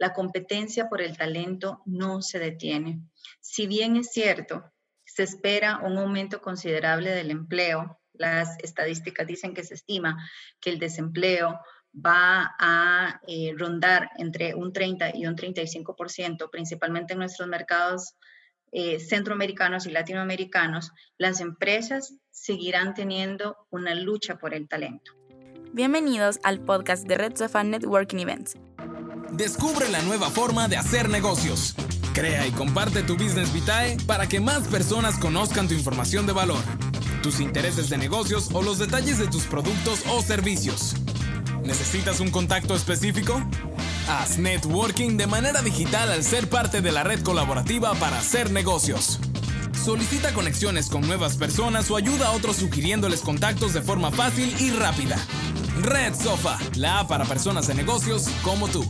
la competencia por el talento no se detiene. Si bien es cierto, se espera un aumento considerable del empleo, las estadísticas dicen que se estima que el desempleo va a eh, rondar entre un 30 y un 35%, principalmente en nuestros mercados eh, centroamericanos y latinoamericanos, las empresas seguirán teniendo una lucha por el talento. Bienvenidos al podcast de Red Sofa Networking Events. Descubre la nueva forma de hacer negocios. Crea y comparte tu Business Vitae para que más personas conozcan tu información de valor, tus intereses de negocios o los detalles de tus productos o servicios. ¿Necesitas un contacto específico? Haz networking de manera digital al ser parte de la red colaborativa para hacer negocios. Solicita conexiones con nuevas personas o ayuda a otros sugiriéndoles contactos de forma fácil y rápida. Red Sofa, la A para personas de negocios como tú.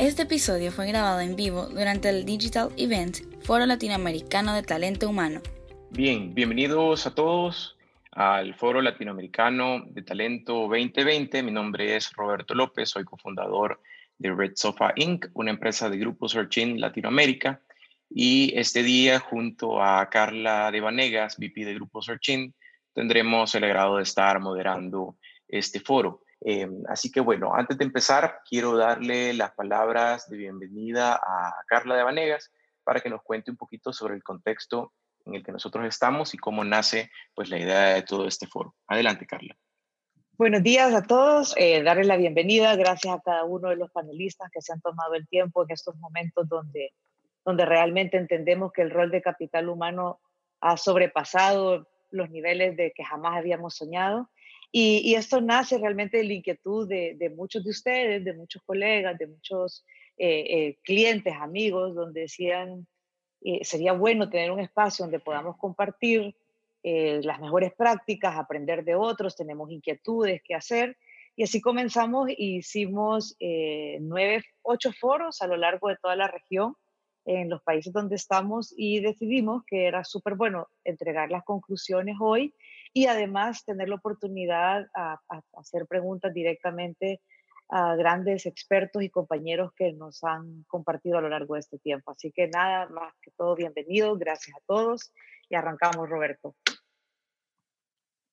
Este episodio fue grabado en vivo durante el Digital Event Foro Latinoamericano de Talento Humano. Bien, bienvenidos a todos al Foro Latinoamericano de Talento 2020. Mi nombre es Roberto López, soy cofundador de Red Sofa Inc., una empresa de Grupo Searching Latinoamérica. Y este día, junto a Carla de Vanegas, VP de Grupo Searching, tendremos el agrado de estar moderando este foro. Eh, así que bueno, antes de empezar, quiero darle las palabras de bienvenida a Carla de Vanegas para que nos cuente un poquito sobre el contexto en el que nosotros estamos y cómo nace pues la idea de todo este foro. Adelante, Carla. Buenos días a todos, eh, darles la bienvenida, gracias a cada uno de los panelistas que se han tomado el tiempo en estos momentos donde, donde realmente entendemos que el rol de capital humano ha sobrepasado los niveles de que jamás habíamos soñado. Y, esto nace realmente de la inquietud de, muchos de ustedes, de muchos colegas, de muchos eh, eh, clientes, amigos, donde decían, eh, sería bueno tener un espacio donde podamos compartir eh, las mejores prácticas, aprender de otros, tenemos inquietudes que hacer. Y así comenzamos e hicimos nueve, ocho foros a lo largo de toda la región en los países donde estamos y decidimos que era súper bueno entregar las conclusiones hoy y además tener la oportunidad a, hacer preguntas directamente a grandes expertos y compañeros que nos han compartido a lo largo de este tiempo. Así que nada, más que todo, bienvenido, gracias a todos y arrancamos, Roberto.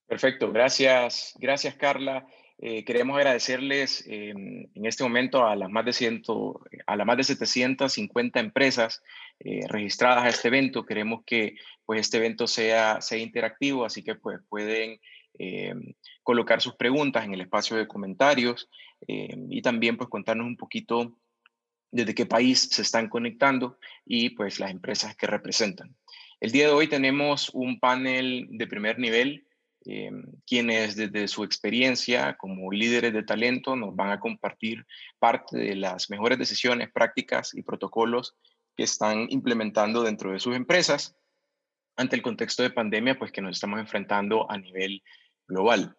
Perfecto, gracias, gracias Carla. Eh, queremos agradecerles eh, en este momento a las más de, ciento, a las más de 750 empresas eh, registradas a este evento. Queremos que pues, este evento sea, sea interactivo, así que pues, pueden colocar sus preguntas en el espacio de comentarios y también pues, contarnos un poquito desde qué país se están conectando y pues las empresas que representan. El día de hoy tenemos un panel de primer nivel eh, quienes desde su experiencia como líderes de talento nos van a compartir parte de las mejores decisiones, prácticas y protocolos que están implementando dentro de sus empresas ante el contexto de pandemia pues que nos estamos enfrentando a nivel global.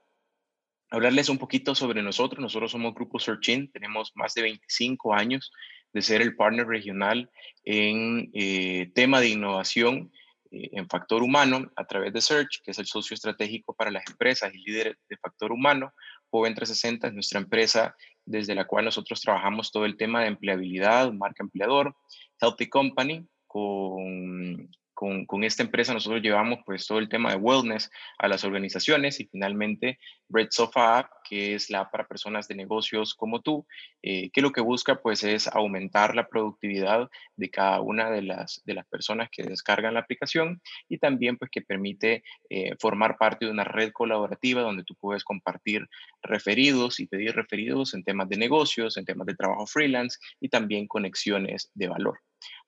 Hablarles un poquito sobre nosotros. Nosotros somos Grupo Searchin, tenemos más de 25 años de ser el partner regional en eh, tema de innovación en factor humano a través de Search, que es el socio estratégico para las empresas y líder de factor humano. Joven 360 es nuestra empresa desde la cual nosotros trabajamos todo el tema de empleabilidad, marca empleador, Healthy Company, con con, esta empresa nosotros llevamos pues todo el tema de wellness a las organizaciones y finalmente Red Sofa App, que es la app para personas de negocios como tú, eh, que lo que busca pues es aumentar la productividad de cada una de las, de las personas que descargan la aplicación y también pues que permite eh, formar parte de una red colaborativa donde tú puedes compartir referidos y pedir referidos en temas de negocios, en temas de trabajo freelance y también conexiones de valor.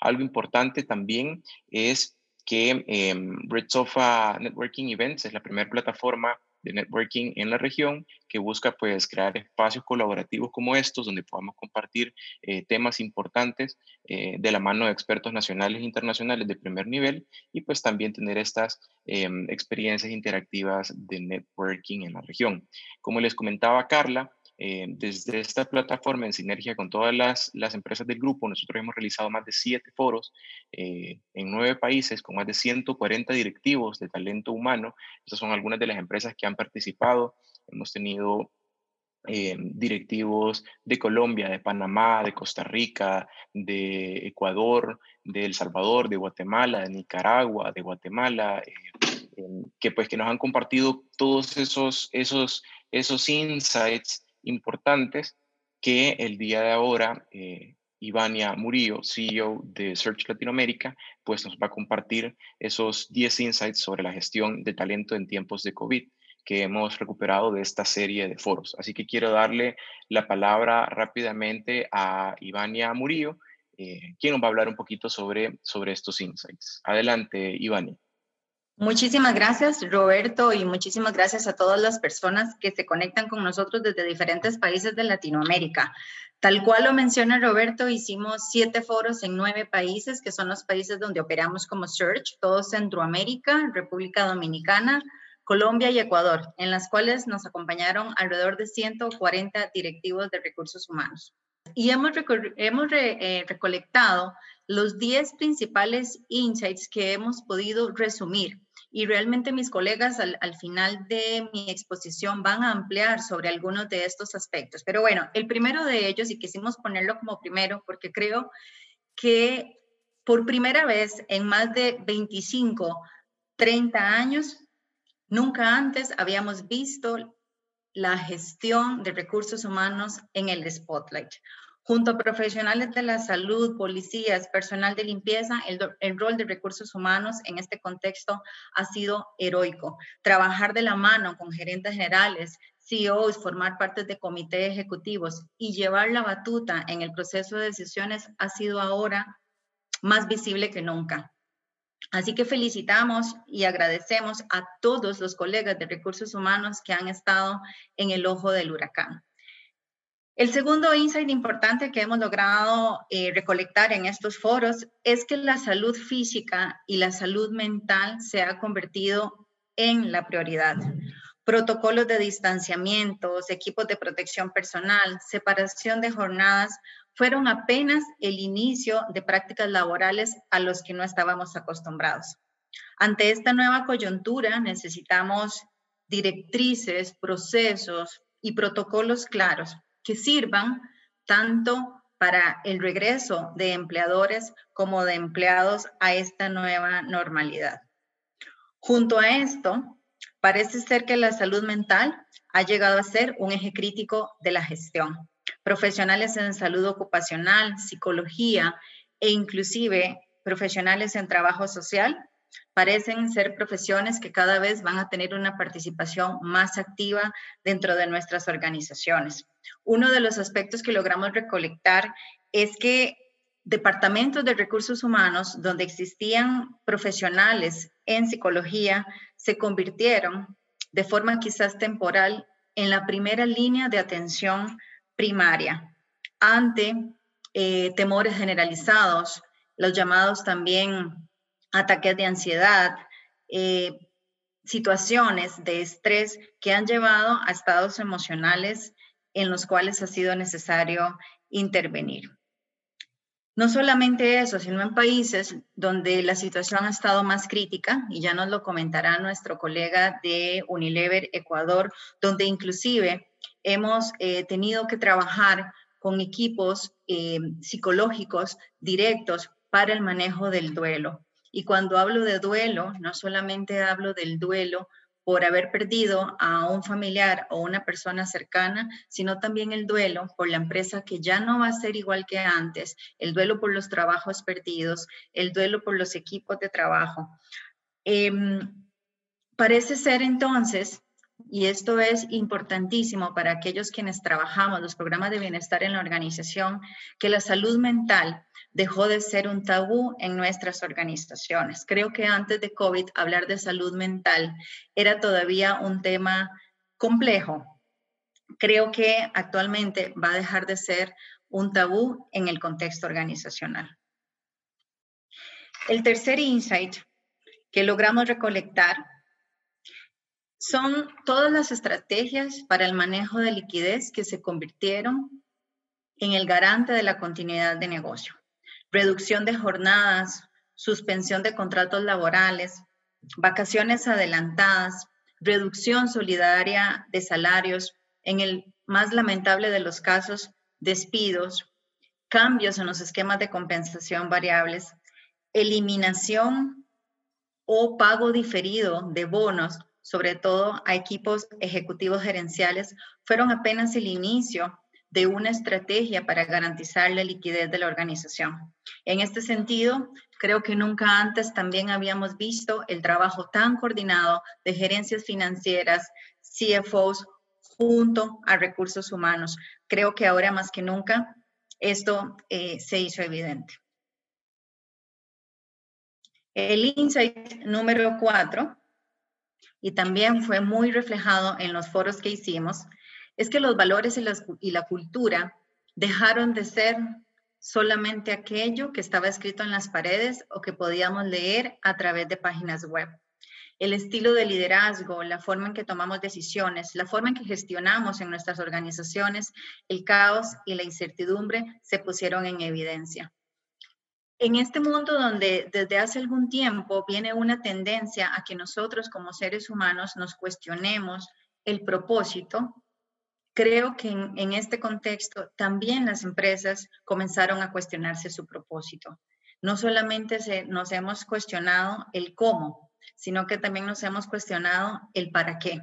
Algo importante también es que eh, Red Sofa Networking Events es la primera plataforma de networking en la región que busca pues crear espacios colaborativos como estos donde podamos compartir eh, temas importantes eh, de la mano de expertos nacionales e internacionales de primer nivel y pues también tener estas em, experiencias interactivas de networking en la región. Como les comentaba Carla, eh, desde esta plataforma, en sinergia con todas las, las, empresas del grupo, nosotros hemos realizado más de siete foros eh, en nueve países con más de 140 directivos de talento humano. Estas son algunas de las empresas que han participado. Hemos tenido eh, directivos de Colombia, de Panamá, de Costa Rica, de Ecuador, de El Salvador, de Guatemala, de Nicaragua, de Guatemala, que pues que nos han compartido todos esos, esos, esos insights importantes que el día de ahora eh, Ivania Murillo, CEO de Search Latinoamérica, pues nos va a compartir esos 10 insights sobre la gestión de talento en tiempos de COVID que hemos recuperado de esta serie de foros. Así que quiero darle la palabra rápidamente a Ivania Murillo, eh, quien nos va a hablar un poquito sobre, sobre estos insights. Adelante, Ivania. Muchísimas gracias, Roberto, y muchísimas gracias a todas las personas que se conectan con nosotros desde diferentes países de Latinoamérica. Tal cual lo menciona Roberto, hicimos siete foros en nueve países, que son los países donde operamos como Search, todo Centroamérica, República Dominicana, Colombia y Ecuador, en las cuales nos acompañaron alrededor de 140 directivos de recursos humanos. Y hemos, hemos eh, recolectado los 10 principales insights que hemos podido resumir y realmente mis colegas al, final de mi exposición van a ampliar sobre algunos de estos aspectos. Pero bueno, el primero de ellos, y quisimos ponerlo como primero, porque creo que por primera vez en más de 25, 30 años, nunca antes habíamos visto la gestión de recursos humanos en el spotlight. Junto a profesionales de la salud, policías, personal de limpieza, el, rol de recursos humanos en este contexto ha sido heroico. Trabajar de la mano con gerentes generales, CEOs, formar parte de comités ejecutivos y llevar la batuta en el proceso de decisiones ha sido ahora más visible que nunca. Así que felicitamos y agradecemos a todos los colegas de recursos humanos que han estado en el ojo del huracán. El segundo insight importante que hemos logrado eh, recolectar en estos foros es que la salud física y la salud mental se ha convertido en la prioridad. Protocolos de distanciamientos, equipos de protección personal, separación de jornadas fueron apenas el inicio de prácticas laborales a los que no estábamos acostumbrados. Ante esta nueva coyuntura necesitamos directrices, procesos y protocolos claros que sirvan tanto para el regreso de empleadores como de empleados a esta nueva normalidad. Junto a esto, parece ser que la salud mental ha llegado a ser un eje crítico de la gestión. Profesionales en salud ocupacional, psicología e inclusive profesionales en trabajo social parecen ser profesiones que cada vez van a tener una participación más activa dentro de nuestras organizaciones. Uno de los aspectos que logramos recolectar es que departamentos de recursos humanos donde existían profesionales en psicología se convirtieron de forma quizás temporal en la primera línea de atención primaria ante eh, temores generalizados, los llamados también ataques de ansiedad, eh, situaciones de estrés que han llevado a estados emocionales en los cuales ha sido necesario intervenir. No solamente eso, sino en países donde la situación ha estado más crítica, y ya nos lo comentará nuestro colega de Unilever Ecuador, donde inclusive hemos eh, tenido que trabajar con equipos eh, psicológicos directos para el manejo del duelo. Y cuando hablo de duelo, no solamente hablo del duelo por haber perdido a un familiar o una persona cercana, sino también el duelo por la empresa que ya no va a ser igual que antes, el duelo por los trabajos perdidos, el duelo por los equipos de trabajo. Em, parece ser entonces, y esto es importantísimo para aquellos quienes trabajamos los programas de bienestar en la organización, que la salud mental dejó de ser un tabú en nuestras organizaciones. Creo que antes de COVID hablar de salud mental era todavía un tema complejo. Creo que actualmente va a dejar de ser un tabú en el contexto organizacional. El tercer insight que logramos recolectar son todas las estrategias para el manejo de liquidez que se convirtieron en el garante de la continuidad de negocio reducción de jornadas, suspensión de contratos laborales, vacaciones adelantadas, reducción solidaria de salarios en el más lamentable de los casos, despidos, cambios en los esquemas de compensación variables, eliminación o pago diferido de bonos, sobre todo a equipos ejecutivos gerenciales, fueron apenas el inicio de una estrategia para garantizar la liquidez de la organización. En este sentido, creo que nunca antes también habíamos visto el trabajo tan coordinado de gerencias financieras, CFOs, junto a recursos humanos. Creo que ahora más que nunca esto eh, se hizo evidente. El insight número cuatro, y también fue muy reflejado en los foros que hicimos, es que los valores y, y la cultura dejaron de ser solamente aquello que estaba escrito en las paredes o que podíamos leer a través de páginas web. El estilo de liderazgo, la forma en que tomamos decisiones, la forma en que gestionamos en nuestras organizaciones, el caos y la incertidumbre se pusieron en evidencia. En este mundo donde desde hace algún tiempo viene una tendencia a que nosotros como seres humanos nos cuestionemos el propósito, creo que en, este contexto también las empresas comenzaron a cuestionarse su propósito. No solamente nos hemos cuestionado el cómo, sino que también nos hemos cuestionado el para qué.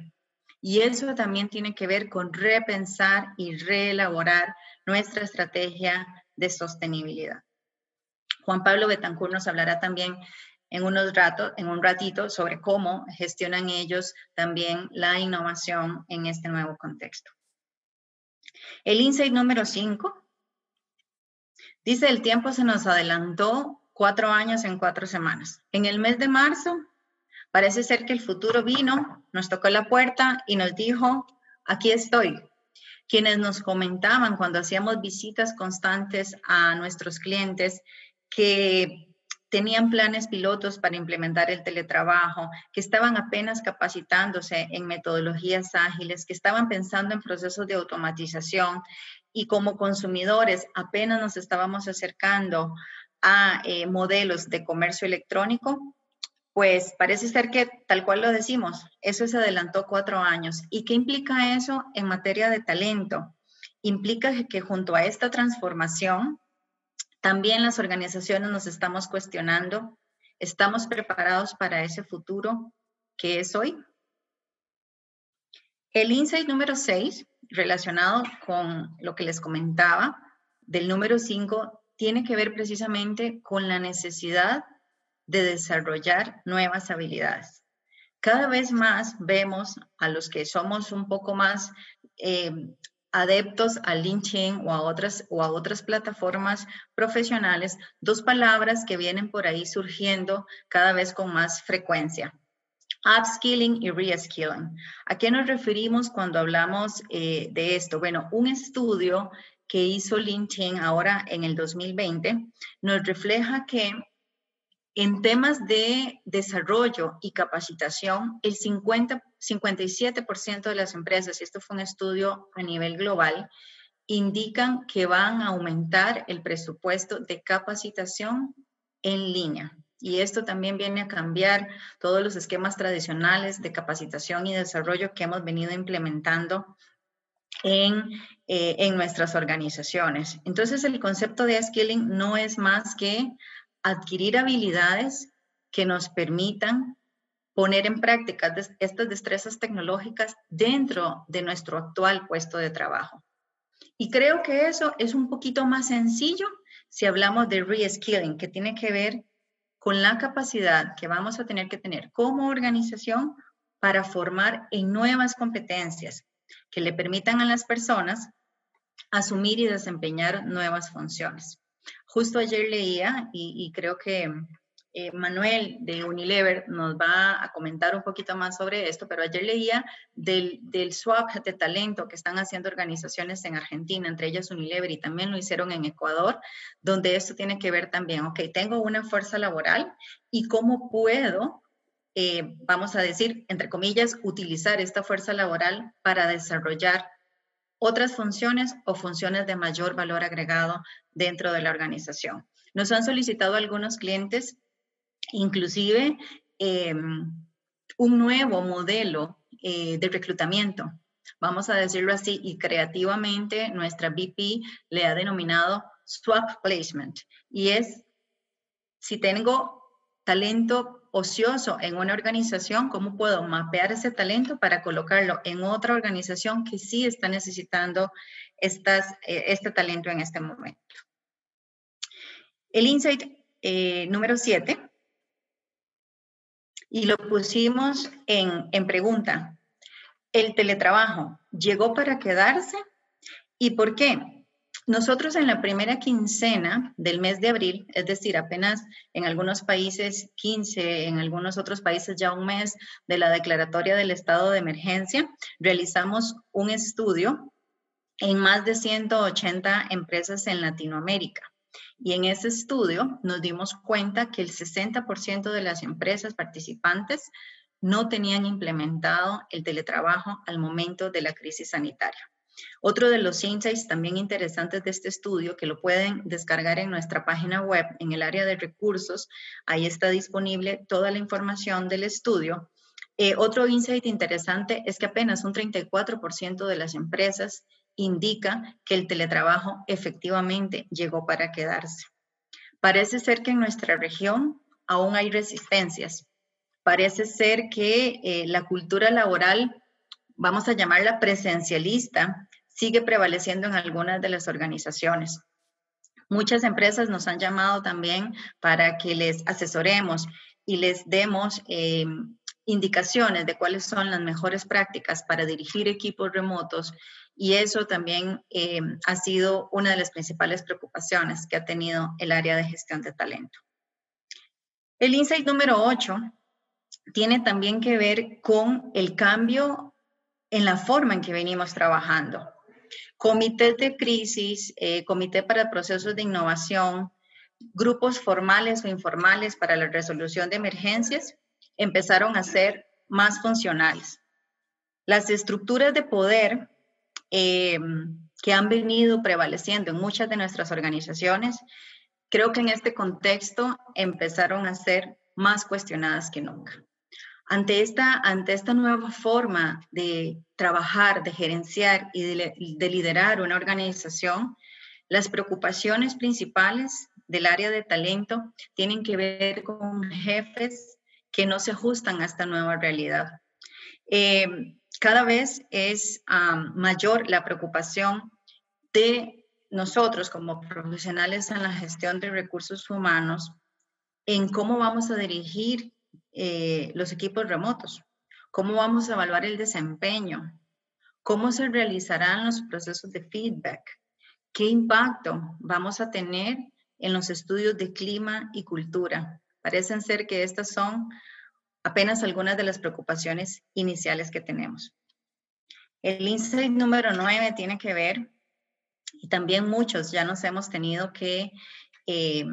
Y eso también tiene que ver con repensar y reelaborar nuestra estrategia de sostenibilidad. Juan Pablo Betancourt nos hablará también en, unos ratos, en un ratito sobre cómo gestionan ellos también la innovación en este nuevo contexto. El insight número 5 dice, el tiempo se nos adelantó cuatro años en cuatro semanas. En el mes de marzo, parece ser que el futuro vino, nos tocó la puerta y nos dijo, aquí estoy. Quienes nos comentaban cuando hacíamos visitas constantes a nuestros clientes que tenían planes pilotos para implementar el teletrabajo, que estaban apenas capacitándose en metodologías ágiles, que estaban pensando en procesos de automatización y como consumidores apenas nos estábamos acercando a eh, modelos de comercio electrónico, pues parece ser que tal cual lo decimos, eso se adelantó cuatro años. ¿Y qué implica eso en materia de talento? Implica que junto a esta transformación, también las organizaciones nos estamos cuestionando, ¿estamos preparados para ese futuro que es hoy? El insight número 6, relacionado con lo que les comentaba, del número 5, tiene que ver precisamente con la necesidad de desarrollar nuevas habilidades. Cada vez más vemos a los que somos un poco más eh, adeptos a LinkedIn o a otras, o a otras plataformas profesionales, dos palabras que vienen por ahí surgiendo cada vez con más frecuencia. Upskilling y reskilling. ¿A qué nos referimos cuando hablamos eh, de esto? Bueno, un estudio que hizo LinkedIn ahora en el 2020 nos refleja que en temas de desarrollo y capacitación, el 50, 57% de las empresas, y esto fue un estudio a nivel global, indican que van a aumentar el presupuesto de capacitación en línea. Y esto también viene a cambiar todos los esquemas tradicionales de capacitación y desarrollo que hemos venido implementando en, eh, en nuestras organizaciones. Entonces, el concepto de skilling no es más que adquirir habilidades que nos permitan poner en práctica estas destrezas tecnológicas dentro de nuestro actual puesto de trabajo. Y creo que eso es un poquito más sencillo si hablamos de reskilling, que tiene que ver con la capacidad que vamos a tener que tener como organización para formar en nuevas competencias que le permitan a las personas asumir y desempeñar nuevas funciones. Justo ayer leía y, creo que eh, Manuel de Unilever nos va a comentar un poquito más sobre esto, pero ayer leía del, del, swap de talento que están haciendo organizaciones en Argentina, entre ellas Unilever, y también lo hicieron en Ecuador, donde esto tiene que ver también, ok, tengo una fuerza laboral y cómo puedo, eh, vamos a decir, entre comillas, utilizar esta fuerza laboral para desarrollar otras funciones o funciones de mayor valor agregado dentro de la organización. Nos han solicitado algunos clientes, inclusive, em, un nuevo modelo eh, de reclutamiento. vamos a decirlo así, y creativamente nuestra VP le ha denominado swap placement. Y es, si tengo talento ocioso en una organización, ¿cómo puedo mapear ese talento para colocarlo en otra organización que sí está necesitando estas, eh, este talento en este momento? El insight eh, número 7, y lo pusimos en, en pregunta, ¿el teletrabajo llegó para quedarse? ¿Y por qué? Nosotros en la primera quincena del mes de abril, es decir, apenas en algunos países 15, en algunos otros países ya un mes de la declaratoria del estado de emergencia, realizamos un estudio en más de 180 empresas en Latinoamérica. Y en ese estudio nos dimos cuenta que el 60% de las empresas participantes no tenían implementado el teletrabajo al momento de la crisis sanitaria. Otro de los insights también interesantes de este estudio, que lo pueden descargar en nuestra página web, en el área de recursos, ahí está disponible toda la información del estudio. Eh, otro insight interesante es que apenas un 34% de las empresas indica que el teletrabajo efectivamente llegó para quedarse. Parece ser que en nuestra región aún hay resistencias. Parece ser que eh, la cultura laboral, vamos a llamarla presencialista, sigue prevaleciendo en algunas de las organizaciones. Muchas empresas nos han llamado también para que les asesoremos y les demos eh, indicaciones de cuáles son las mejores prácticas para dirigir equipos remotos y eso también eh, ha sido una de las principales preocupaciones que ha tenido el área de gestión de talento. El insight número 8 tiene también que ver con el cambio en la forma en que venimos trabajando. Comités de crisis, eh, comité para procesos de innovación, grupos formales o informales para la resolución de emergencias empezaron a ser más funcionales. Las estructuras de poder eh, que han venido prevaleciendo en muchas de nuestras organizaciones, creo que en este contexto empezaron a ser más cuestionadas que nunca. Ante esta, ante esta nueva forma de trabajar, de gerenciar y de, de liderar una organización, las preocupaciones principales del área de talento tienen que ver con jefes que no se ajustan a esta nueva realidad. Eh, cada vez es mayor la preocupación de nosotros como profesionales en la gestión de recursos humanos en cómo vamos a dirigir eh, los equipos remotos, cómo vamos a evaluar el desempeño, cómo se realizarán los procesos de feedback, qué impacto vamos a tener en los estudios de clima y cultura. Parecen ser que estas son apenas algunas de las preocupaciones iniciales que tenemos. El insight número 9 tiene que ver, y también muchos ya nos hemos tenido que eh,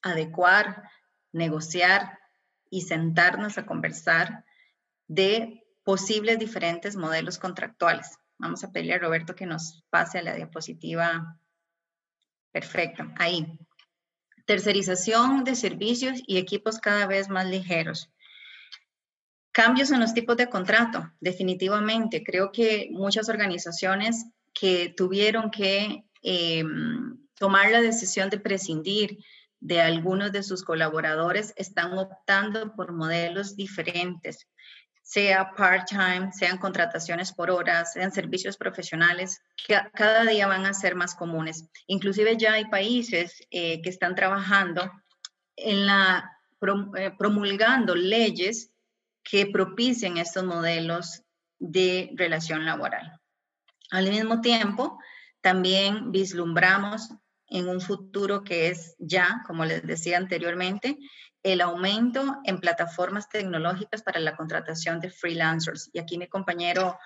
adecuar, negociar y sentarnos a conversar de posibles diferentes modelos contractuales. Vamos a pedirle a Roberto que nos pase a la diapositiva. Perfecto, ahí. Tercerización de servicios y equipos cada vez más ligeros. Cambios en los tipos de contrato, definitivamente. Creo que muchas organizaciones que tuvieron que eh, tomar la decisión de prescindir de algunos de sus colaboradores están optando por modelos diferentes, sea part-time, sean contrataciones por horas, sean servicios profesionales, que cada día van a ser más comunes. Inclusive ya hay países eh, que están trabajando en la eh, promulgando leyes que propicien estos modelos de relación laboral. Al mismo tiempo, también vislumbramos en un futuro que es ya, como les decía anteriormente, el aumento en plataformas tecnológicas para la contratación de freelancers. Y aquí mi compañero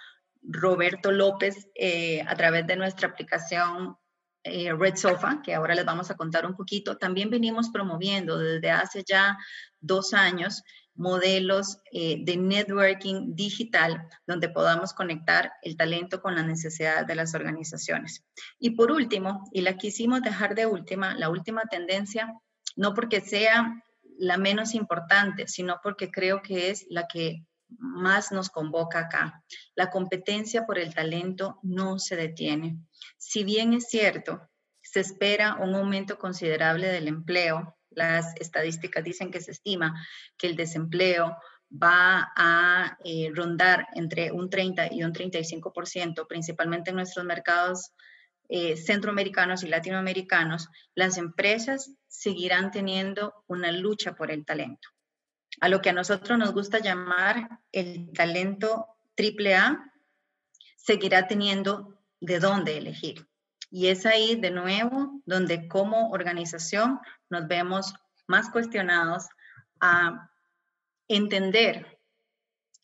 Roberto López, eh, a través de nuestra aplicación eh, Red Sofa, que ahora les vamos a contar un poquito, también venimos promoviendo desde hace ya dos años modelos eh, de networking digital donde podamos conectar el talento con las necesidades de las organizaciones. Y por último, y la quisimos dejar de última, la última tendencia, no porque sea la menos importante, sino porque creo que es la que más nos convoca acá. La competencia por el talento no se detiene. Si bien es cierto, se espera un aumento considerable del empleo, las estadísticas dicen que se estima que el desempleo va a eh, rondar entre un 30 y un 35%, principalmente en nuestros mercados eh, centroamericanos y latinoamericanos, las empresas seguirán teniendo una lucha por el talento. A lo que a nosotros nos gusta llamar el talento triple A, seguirá teniendo de dónde elegir. Y es ahí de nuevo donde como organización nos vemos más cuestionados a entender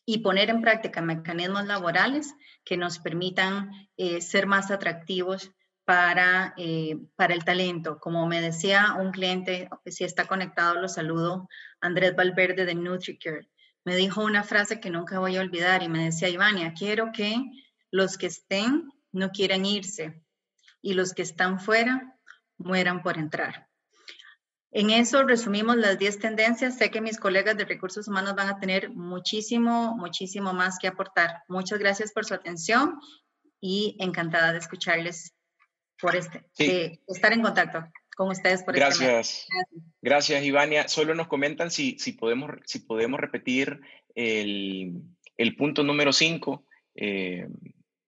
y poner en práctica mecanismos laborales que nos permitan eh, ser más atractivos para, eh, para el talento. Como me decía un cliente, si está conectado, lo saludo, Andrés Valverde de NutriCure. Me dijo una frase que nunca voy a olvidar y me decía, Ivania, quiero que los que estén no quieran irse y los que están fuera mueran por entrar. En eso resumimos las 10 tendencias. Sé que mis colegas de recursos humanos van a tener muchísimo, muchísimo más que aportar. Muchas gracias por su atención y encantada de escucharles por este, estar en contacto con ustedes por gracias. este Gracias. Gracias, Ivania. Solo nos comentan si, si, podemos, si podemos repetir el, el punto número 5. Eh,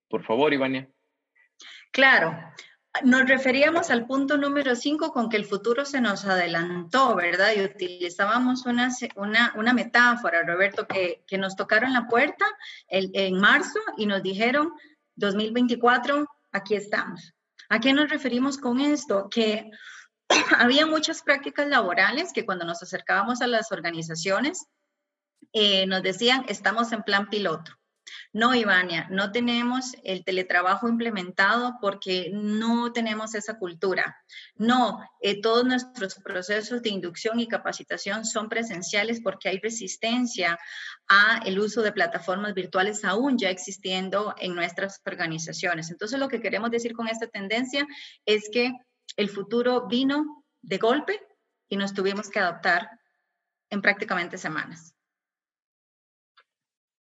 por favor, Ivania. Claro. Nos referíamos al punto número 5 con que el futuro se nos adelantó, ¿verdad? Y utilizábamos una, una, metáfora, Roberto, que, que, nos tocaron la puerta en marzo y nos dijeron, 2024, aquí estamos. ¿A qué nos referimos con esto? Que había muchas prácticas laborales que cuando nos acercábamos a las organizaciones eh, nos decían, estamos en plan piloto. No, Ivania, no tenemos el teletrabajo implementado porque no tenemos esa cultura. No, eh, todos nuestros procesos de inducción y capacitación son presenciales porque hay resistencia a el uso de plataformas virtuales aún ya existiendo en nuestras organizaciones. Entonces, lo que queremos decir con esta tendencia es que el futuro vino de golpe y nos tuvimos que adaptar en prácticamente semanas.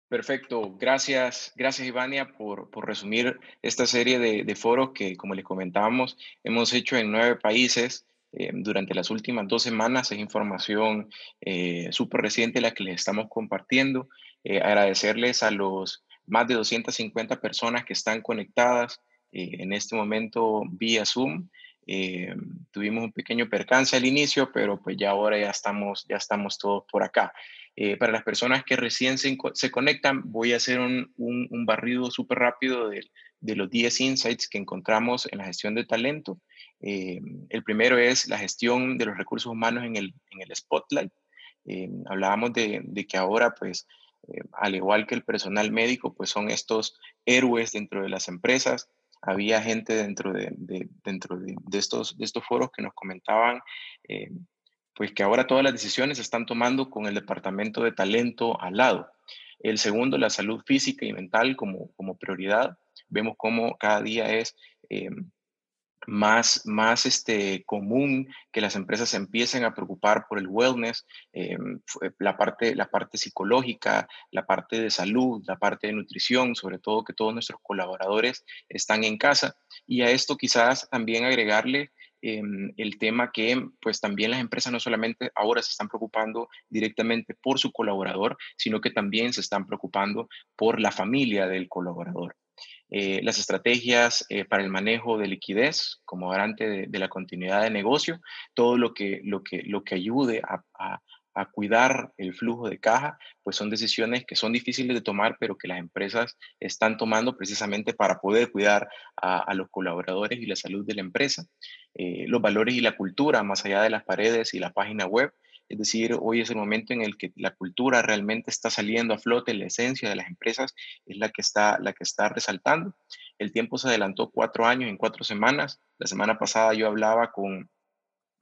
Perfecto, gracias, gracias Ivania por, por resumir esta serie de, foros que, como les comentábamos, hemos hecho en nueve países eh, durante las últimas dos semanas. Es información eh, súper reciente la que les estamos compartiendo. Eh, agradecerles a los más de 250 personas que están conectadas en este momento vía Zoom. tuvimos un pequeño percance al inicio, pero pues ya ahora ya estamos, ya estamos todos por acá. Eh, para las personas que recién se, conectan, voy a hacer un, barrido súper rápido de, los 10 insights que encontramos en la gestión de talento. Eh, el primero es la gestión de los recursos humanos en el, spotlight. Eh, hablábamos de, que ahora, pues, al igual que el personal médico, pues son estos héroes dentro de las empresas. Había gente dentro de, dentro de, estos, de estos foros que nos comentaban pues que ahora todas las decisiones se están tomando con el departamento de talento al lado. El segundo, la salud física y mental como, como prioridad. Vemos cómo cada día es eh, más, más este, común que las empresas empiecen a preocupar por el wellness, eh, la, parte, la parte psicológica, la parte de salud, la parte de nutrición, sobre todo que todos nuestros colaboradores están en casa. Y a esto quizás también agregarle Em, el tema que pues también las empresas no solamente ahora se están preocupando directamente por su colaborador, sino que también se están preocupando por la familia del colaborador. Eh, las estrategias eh, para el manejo de liquidez como garante de, la continuidad de negocio, todo lo que, lo que, lo que ayude a cuidar el flujo de caja, pues son decisiones que son difíciles de tomar, pero que las empresas están tomando precisamente para poder cuidar a, los colaboradores y la salud de la empresa. Eh, los valores y la cultura, más allá de las paredes y la página web, es decir, hoy es el momento en el que la cultura realmente está saliendo a flote, la esencia de las empresas es la que está, la que está resaltando. El tiempo se adelantó cuatro años en cuatro semanas. La semana pasada yo hablaba con,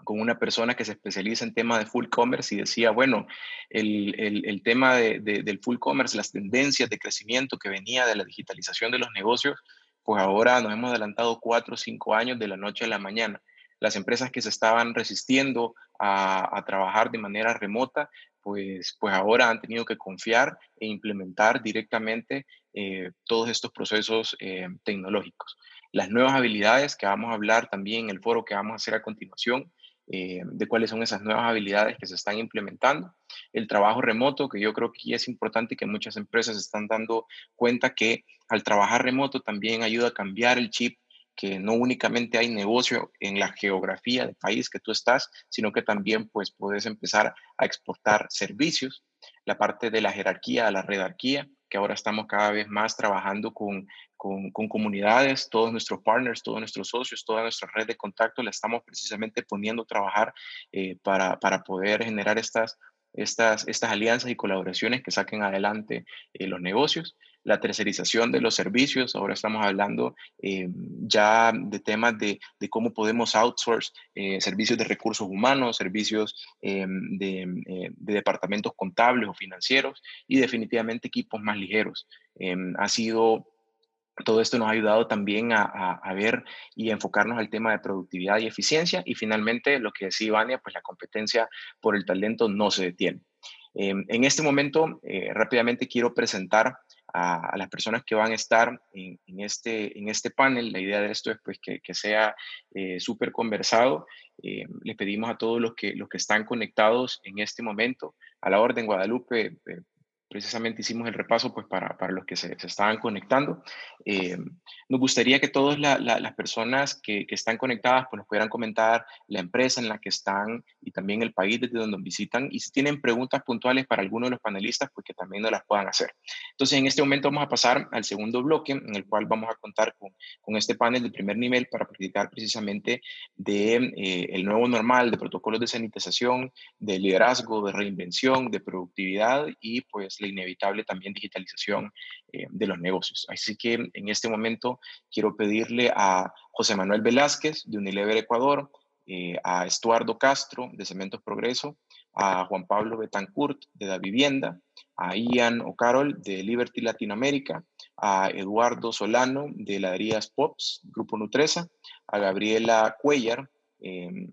con una persona que se especializa en tema de full commerce y decía, bueno, el, el, tema de, del full commerce, las tendencias de crecimiento que venía de la digitalización de los negocios, pues ahora nos hemos adelantado cuatro o cinco años de la noche a la mañana. Las empresas que se estaban resistiendo a, a trabajar de manera remota, pues, pues ahora han tenido que confiar e implementar directamente eh, todos estos procesos eh, tecnológicos. Las nuevas habilidades que vamos a hablar también en el foro que vamos a hacer a continuación, eh, de cuáles son esas nuevas habilidades que se están implementando. El trabajo remoto, que yo creo que es importante que muchas empresas están dando cuenta que al trabajar remoto también ayuda a cambiar el chip que no únicamente hay negocio en la geografía del país que tú estás, sino que también pues puedes empezar a exportar servicios, la parte de la jerarquía a la redarquía, que ahora estamos cada vez más trabajando con, con, comunidades, todos nuestros partners, todos nuestros socios, toda nuestra red de contacto la estamos precisamente poniendo a trabajar eh, para, para poder generar estas estas, estas alianzas y colaboraciones que saquen adelante eh, los negocios. La tercerización de los servicios, ahora estamos hablando eh, ya de temas de, de, cómo podemos outsource eh, servicios de recursos humanos, servicios de, de, departamentos contables o financieros y definitivamente equipos más ligeros. ha sido todo esto nos ha ayudado también a, ver y enfocarnos al tema de productividad y eficiencia. Y finalmente, lo que decía Ivania, pues la competencia por el talento no se detiene. Em, en este momento, eh, rápidamente quiero presentar a, las personas que van a estar en, este, en este panel. La idea de esto es pues, que, sea eh, súper conversado. Eh, le pedimos a todos los que, los que están conectados en este momento a la Orden Guadalupe, precisamente hicimos el repaso pues, para, para los que se, se estaban conectando. Eh, nos gustaría que todas las personas que, que, están conectadas pues, nos pudieran comentar la empresa en la que están y también el país desde donde visitan. Y si tienen preguntas puntuales para alguno de los panelistas, pues que también nos las puedan hacer. Entonces, en este momento vamos a pasar al segundo bloque, en el cual vamos a contar con, con este panel de primer nivel para practicar precisamente de eh, el nuevo normal, de protocolos de sanitización, de liderazgo, de reinvención, de productividad y pues inevitable también digitalización eh, de los negocios. Así que en este momento quiero pedirle a José Manuel Velázquez de Unilever Ecuador, eh, a Estuardo Castro de Cementos Progreso, a Juan Pablo Betancourt de La Vivienda, a Ian O'Carroll de Liberty Latinoamérica, a Eduardo Solano de Ladrillas Pops, Grupo Nutresa, a Gabriela Cuellar, eh,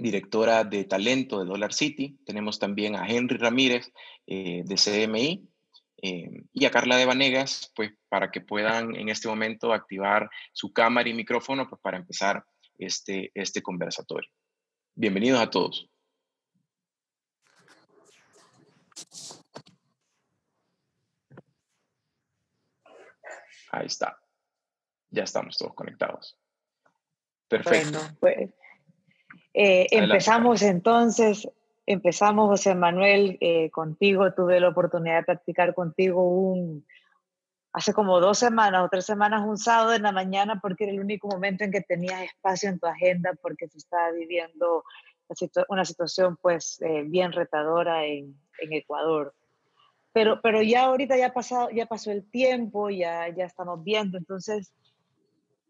directora de talento de Dollar City. Tenemos también a Henry Ramírez eh, de CMI eh, y a Carla de Vanegas, pues para que puedan en este momento activar su cámara y micrófono pues, para empezar este, este conversatorio. Bienvenidos a todos. Ahí está. Ya estamos todos conectados. Perfecto. pues eh, empezamos entonces, empezamos José Manuel eh, contigo, tuve la oportunidad de practicar contigo un, hace como dos semanas o tres semanas un sábado en la mañana porque era el único momento en que tenías espacio en tu agenda porque se estaba viviendo una situación pues eh, bien retadora en, en, Ecuador. Pero, pero ya ahorita ya, pasado, ya pasó el tiempo, ya, ya estamos viendo, entonces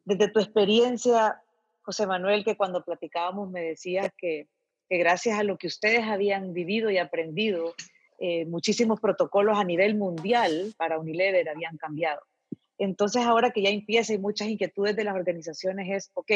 desde tu experiencia, José Manuel, que cuando platicábamos me decía que, gracias a lo que ustedes habían vivido y aprendido, eh, muchísimos protocolos a nivel mundial para Unilever habían cambiado. Entonces, ahora que ya empieza y muchas inquietudes de las organizaciones es, ok,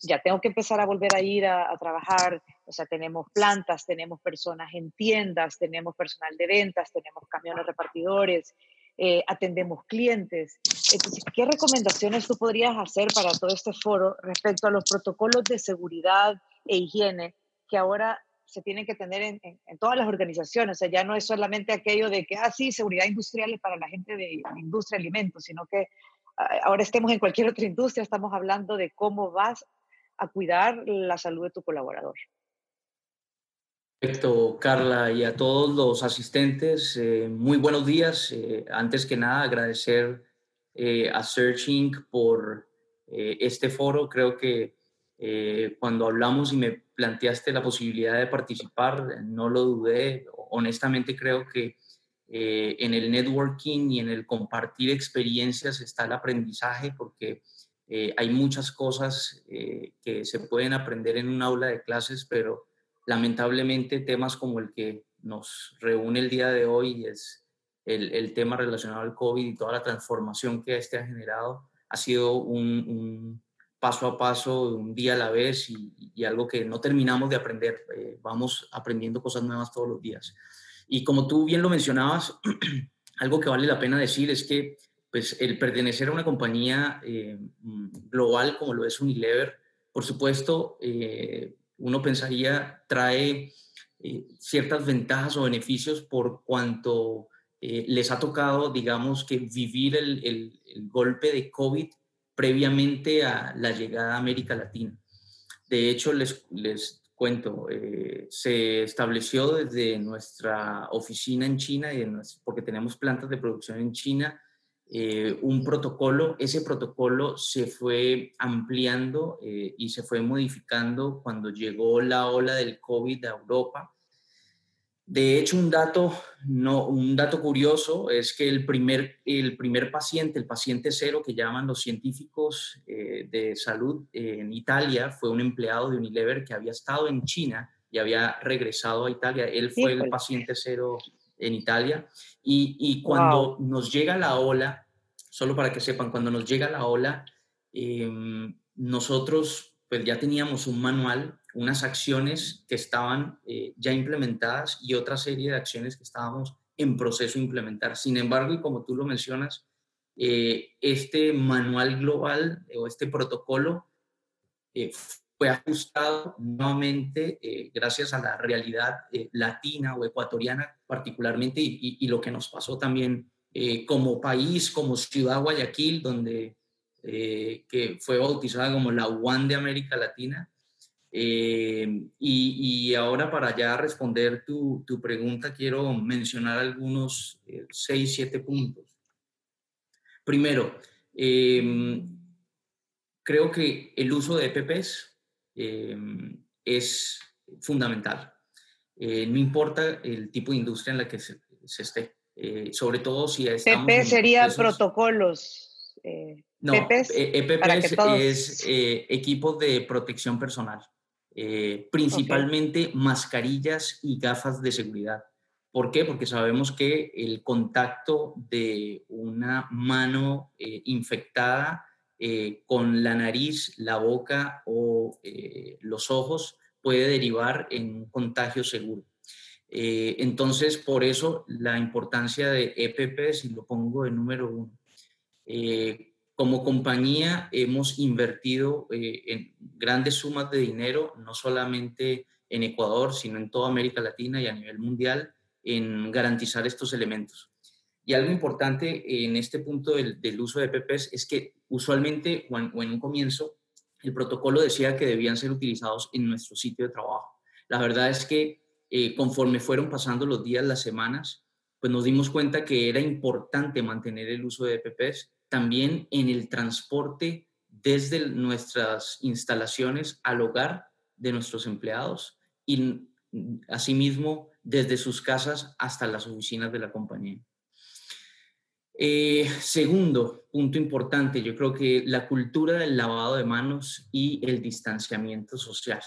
ya tengo que empezar a volver a ir a, a, trabajar, o sea, tenemos plantas, tenemos personas en tiendas, tenemos personal de ventas, tenemos camiones repartidores, eh, atendemos clientes. Entonces, ¿qué recomendaciones tú podrías hacer para todo este foro respecto a los protocolos de seguridad e higiene que ahora se tienen que tener en, en, todas las organizaciones? O sea, ya no es solamente aquello de que, ah, sí, seguridad industrial es para la gente de industria de alimentos, sino que ah, ahora estemos en cualquier otra industria, estamos hablando de cómo vas a cuidar la salud de tu colaborador. Perfecto, Carla, y a todos los asistentes, eh, muy buenos días. Eh, antes que nada, agradecer eh, a Searching por este foro. Creo que cuando hablamos y me planteaste la posibilidad de participar, no lo dudé. Honestamente, creo que en el networking y en el compartir experiencias está el aprendizaje, porque hay muchas cosas que se pueden aprender en un aula de clases, pero lamentablemente temas como el que nos reúne el día de hoy es el, tema relacionado al COVID y toda la transformación que este ha generado, ha sido un, paso a paso, un día a la vez y, algo que no terminamos de aprender. Eh, vamos aprendiendo cosas nuevas todos los días. Y como tú bien lo mencionabas, algo que vale la pena decir es que pues, el pertenecer a una compañía eh, global como lo es Unilever, por supuesto, eh, uno pensaría trae eh, ciertas ventajas o beneficios por cuanto les ha tocado, digamos, que vivir el, el golpe de COVID previamente a la llegada a América Latina. De hecho, les, les cuento, eh, se estableció desde nuestra oficina en China, y porque tenemos plantas de producción en China, eh, un protocolo. Ese protocolo se fue ampliando eh, y se fue modificando cuando llegó la ola del COVID a Europa de hecho, un dato, no, un dato curioso es que el primer, el primer paciente, el paciente cero que llaman los científicos eh, de salud en Italia, fue un empleado de Unilever que había estado en China y había regresado a Italia. Él fue el paciente cero en Italia. Y, cuando nos llega la ola, solo para que sepan, cuando nos llega la ola, em, nosotros pues ya teníamos un manual unas acciones que estaban eh, ya implementadas y otra serie de acciones que estábamos en proceso de implementar. Sin embargo, y como tú lo mencionas, eh, este manual global o este protocolo eh, fue ajustado nuevamente gracias a la realidad latina o ecuatoriana particularmente y, lo que nos pasó también como país, como ciudad Guayaquil, donde que fue bautizada como la UAN de América Latina, eh, y, ahora para ya responder tu, tu pregunta, quiero mencionar algunos eh, seis, siete puntos. Primero, em, creo que el uso de EPPs em, es fundamental. Eh, no importa el tipo de industria en la que se, esté, sobre todo si estamos... PP sería protocolos. no, EPPs e es equipos de protección personal. Eh, principalmente mascarillas y gafas de seguridad. ¿Por qué? Porque sabemos que el contacto de una mano eh, infectada eh, con la nariz, la boca o los ojos puede derivar en un contagio seguro. Entonces, por eso la importancia de EPP, si lo pongo de número uno. Como compañía hemos invertido eh, en grandes sumas de dinero, no solamente en Ecuador, sino en toda América Latina y a nivel mundial, en garantizar estos elementos. Y algo importante en este punto del, uso de PPs es que usualmente o en, un comienzo el protocolo decía que debían ser utilizados en nuestro sitio de trabajo. La verdad es que eh, conforme fueron pasando los días, las semanas, pues nos dimos cuenta que era importante mantener el uso de PPs también en el transporte desde nuestras instalaciones al hogar de nuestros empleados y asimismo desde sus casas hasta las oficinas de la compañía. Eh, segundo punto importante, yo creo que la cultura del lavado de manos y el distanciamiento social.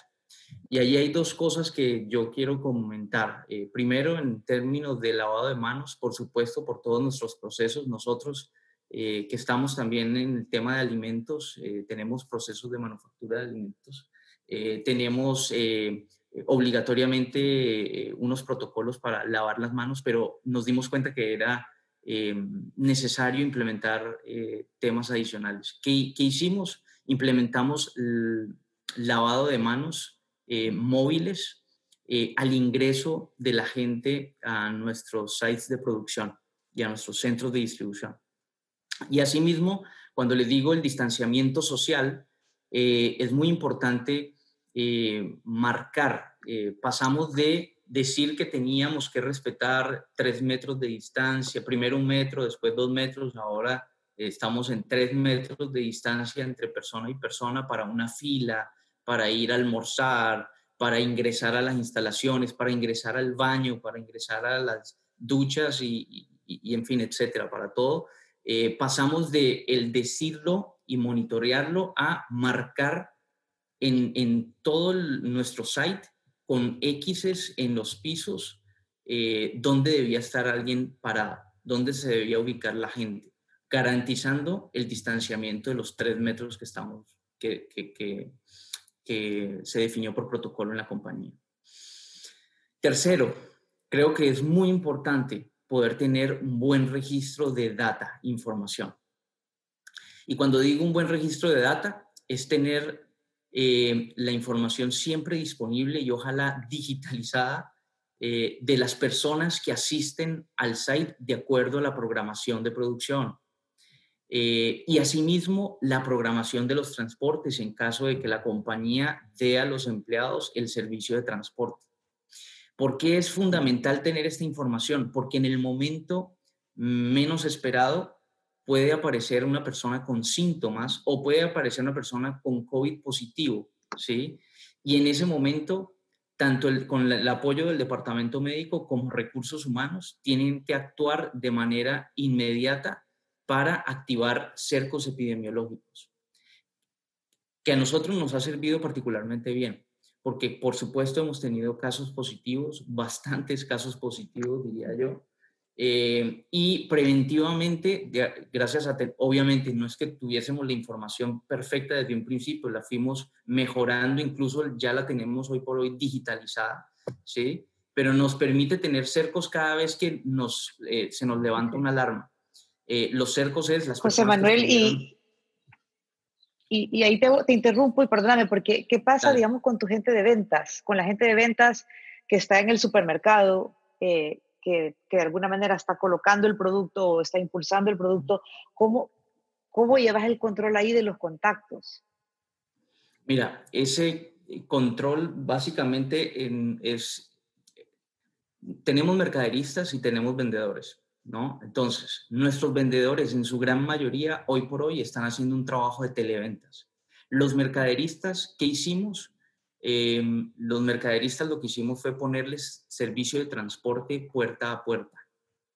Y ahí hay dos cosas que yo quiero comentar. Eh, primero, en términos de lavado de manos, por supuesto, por todos nuestros procesos, nosotros eh, que estamos también en el tema de alimentos, eh, tenemos procesos de manufactura de alimentos, eh, tenemos obligatoriamente unos protocolos para lavar las manos, pero nos dimos cuenta que era necesario implementar temas adicionales. ¿Qué, ¿Qué, hicimos? Implementamos el lavado de manos móviles al ingreso de la gente a nuestros sites de producción y a nuestros centros de distribución. Y asimismo, cuando le digo el distanciamiento social, eh, es muy importante eh, marcar. Eh, pasamos de decir que teníamos que respetar tres metros de distancia, primero un metro, después dos metros, ahora estamos en tres metros de distancia entre persona y persona para una fila, para ir a almorzar, para ingresar a las instalaciones, para ingresar al baño, para ingresar a las duchas y, y en fin, etcétera, para todo. Eh, pasamos de el decirlo y monitorearlo a marcar en, todo nuestro site con X en los pisos eh, dónde debía estar alguien parado, dónde se debía ubicar la gente, garantizando el distanciamiento de los tres metros que, estamos, que se definió por protocolo en la compañía. Tercero, creo que es muy importante poder tener un buen registro de data, información. Y cuando digo un buen registro de data, es tener eh, la información siempre disponible y ojalá digitalizada eh, de las personas que asisten al site de acuerdo a la programación de producción. Eh, y asimismo, la programación de los transportes en caso de que la compañía dé a los empleados el servicio de transporte. ¿Por qué es fundamental tener esta información? Porque en el momento menos esperado puede aparecer una persona con síntomas o puede aparecer una persona con COVID positivo, ¿sí? Y en ese momento, tanto con el apoyo del departamento médico como recursos humanos tienen que actuar de manera inmediata para activar cercos epidemiológicos, que a nosotros nos ha servido particularmente bien, porque por supuesto hemos tenido casos positivos, bastantes casos positivos, diría yo, eh, y preventivamente, gracias a, obviamente no es que tuviésemos la información perfecta desde un principio, la fuimos mejorando, incluso ya la tenemos hoy por hoy digitalizada, ¿sí? Pero nos permite tener cercos cada vez que nos, eh, se nos levanta una alarma. Eh, los cercos es las José Manuel, y, y, ahí te, te, interrumpo y perdóname, porque ¿qué pasa, digamos, con tu gente de ventas, con la gente de ventas que está en el supermercado, eh, que, que, de alguna manera está colocando el producto o está impulsando el producto? ¿Cómo, ¿Cómo llevas el control ahí de los contactos? Mira, ese control básicamente en, es, tenemos mercaderistas y tenemos vendedores. ¿No? Entonces, nuestros vendedores en su gran mayoría hoy por hoy están haciendo un trabajo de televentas. Los mercaderistas, ¿qué hicimos? Em, los mercaderistas lo que hicimos fue ponerles servicio de transporte puerta a puerta.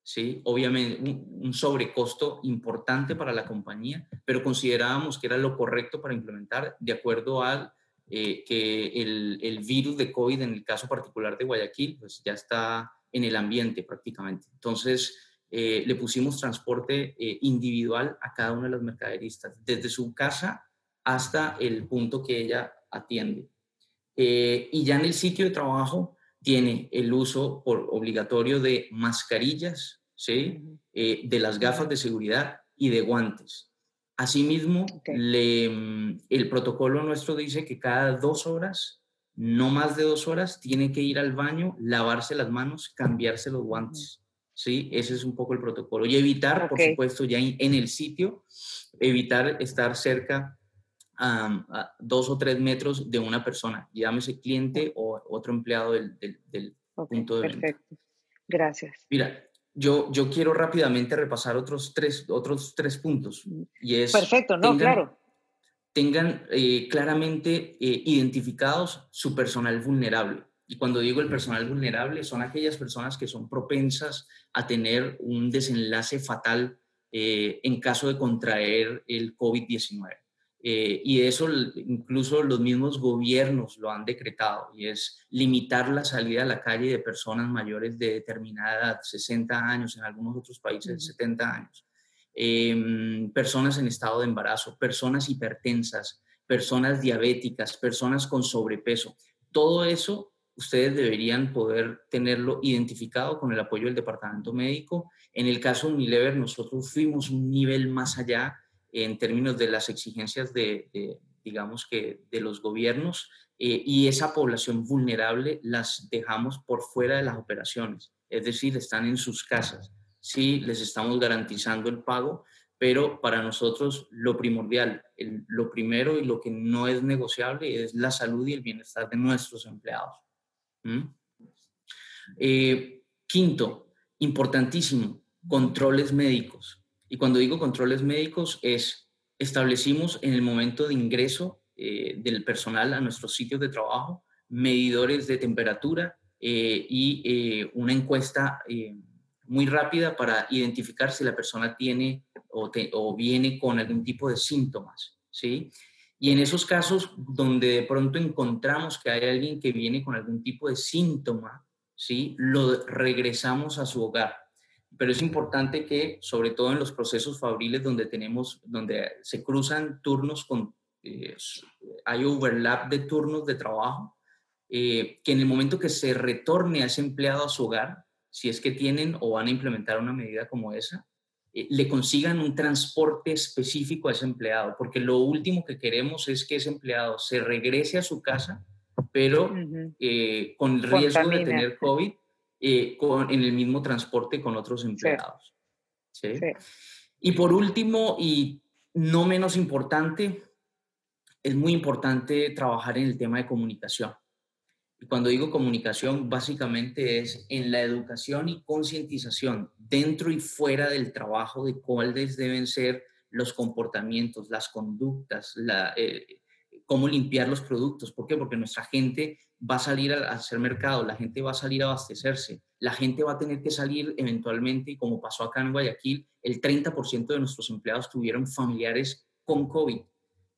¿sí? Obviamente un, sobrecosto importante para la compañía, pero considerábamos que era lo correcto para implementar de acuerdo al eh, que el, el, virus de COVID, en el caso particular de Guayaquil, pues ya está en el ambiente prácticamente. Entonces, eh, le pusimos transporte eh, individual a cada uno de los mercaderistas, desde su casa hasta el punto que ella atiende. Eh, y ya en el sitio de trabajo tiene el uso por obligatorio de mascarillas, ¿sí? de las gafas de seguridad y de guantes. Asimismo, mm, el protocolo nuestro dice que cada dos horas, no más de dos horas, tiene que ir al baño, lavarse las manos, cambiarse los guantes. ¿Sí? Ese es un poco el protocolo. Y evitar, por supuesto, ya en, el sitio, evitar estar cerca a dos o tres metros de una persona, llámese cliente o otro empleado del, del, punto de Perfecto. Gracias. Mira, yo, yo quiero rápidamente repasar otros tres, otros tres puntos. Mm. Y es, Perfecto, no, claro. Tengan eh, claramente eh, identificados su personal vulnerable. Y cuando digo el personal vulnerable, son aquellas personas que son propensas a tener un desenlace fatal eh, en caso de contraer el COVID-19. Eh, y eso incluso los mismos gobiernos lo han decretado, y es limitar la salida a la calle de personas mayores de determinada edad, 60 años, en algunos otros países 70 años, em, personas en estado de embarazo, personas hipertensas, personas diabéticas, personas con sobrepeso. Todo eso ustedes deberían poder tenerlo identificado con el apoyo del departamento médico. En el caso de Unilever, nosotros fuimos un nivel más allá en términos de las exigencias de, digamos que, de los gobiernos eh, y esa población vulnerable las dejamos por fuera de las operaciones, es decir, están en sus casas. Sí, les estamos garantizando el pago, pero para nosotros lo primordial, lo primero y lo que no es negociable es la salud y el bienestar de nuestros empleados. ¿Mm? Eh, quinto, importantísimo, controles médicos. Y cuando digo controles médicos es, establecimos en el momento de ingreso eh, del personal a nuestros sitios de trabajo medidores de temperatura eh, y una encuesta muy rápida para identificar si la persona tiene o, o, viene con algún tipo de síntomas, ¿sí? Y en esos casos donde de pronto encontramos que hay alguien que viene con algún tipo de síntoma, ¿sí? lo regresamos a su hogar. Pero es importante que, sobre todo en los procesos fabriles donde tenemos, donde se cruzan turnos con, eh, hay overlap de turnos de trabajo, eh, que en el momento que se retorne a ese empleado a su hogar, si es que tienen o van a implementar una medida como esa, le consigan un transporte específico a ese empleado, porque lo último que queremos es que ese empleado se regrese a su casa, pero eh, con el riesgo de tener COVID con, en el mismo transporte con otros empleados. Y por último, y no menos importante, es muy importante trabajar en el tema de comunicación. Y cuando digo comunicación, básicamente es en la educación y concientización dentro y fuera del trabajo de cuáles deben ser los comportamientos, las conductas, eh, cómo limpiar los productos. ¿Por qué? Porque nuestra gente va a salir a hacer mercado, la gente va a salir a abastecerse, la gente va a tener que salir eventualmente, y como pasó acá en Guayaquil, el 30% de nuestros empleados tuvieron familiares con COVID.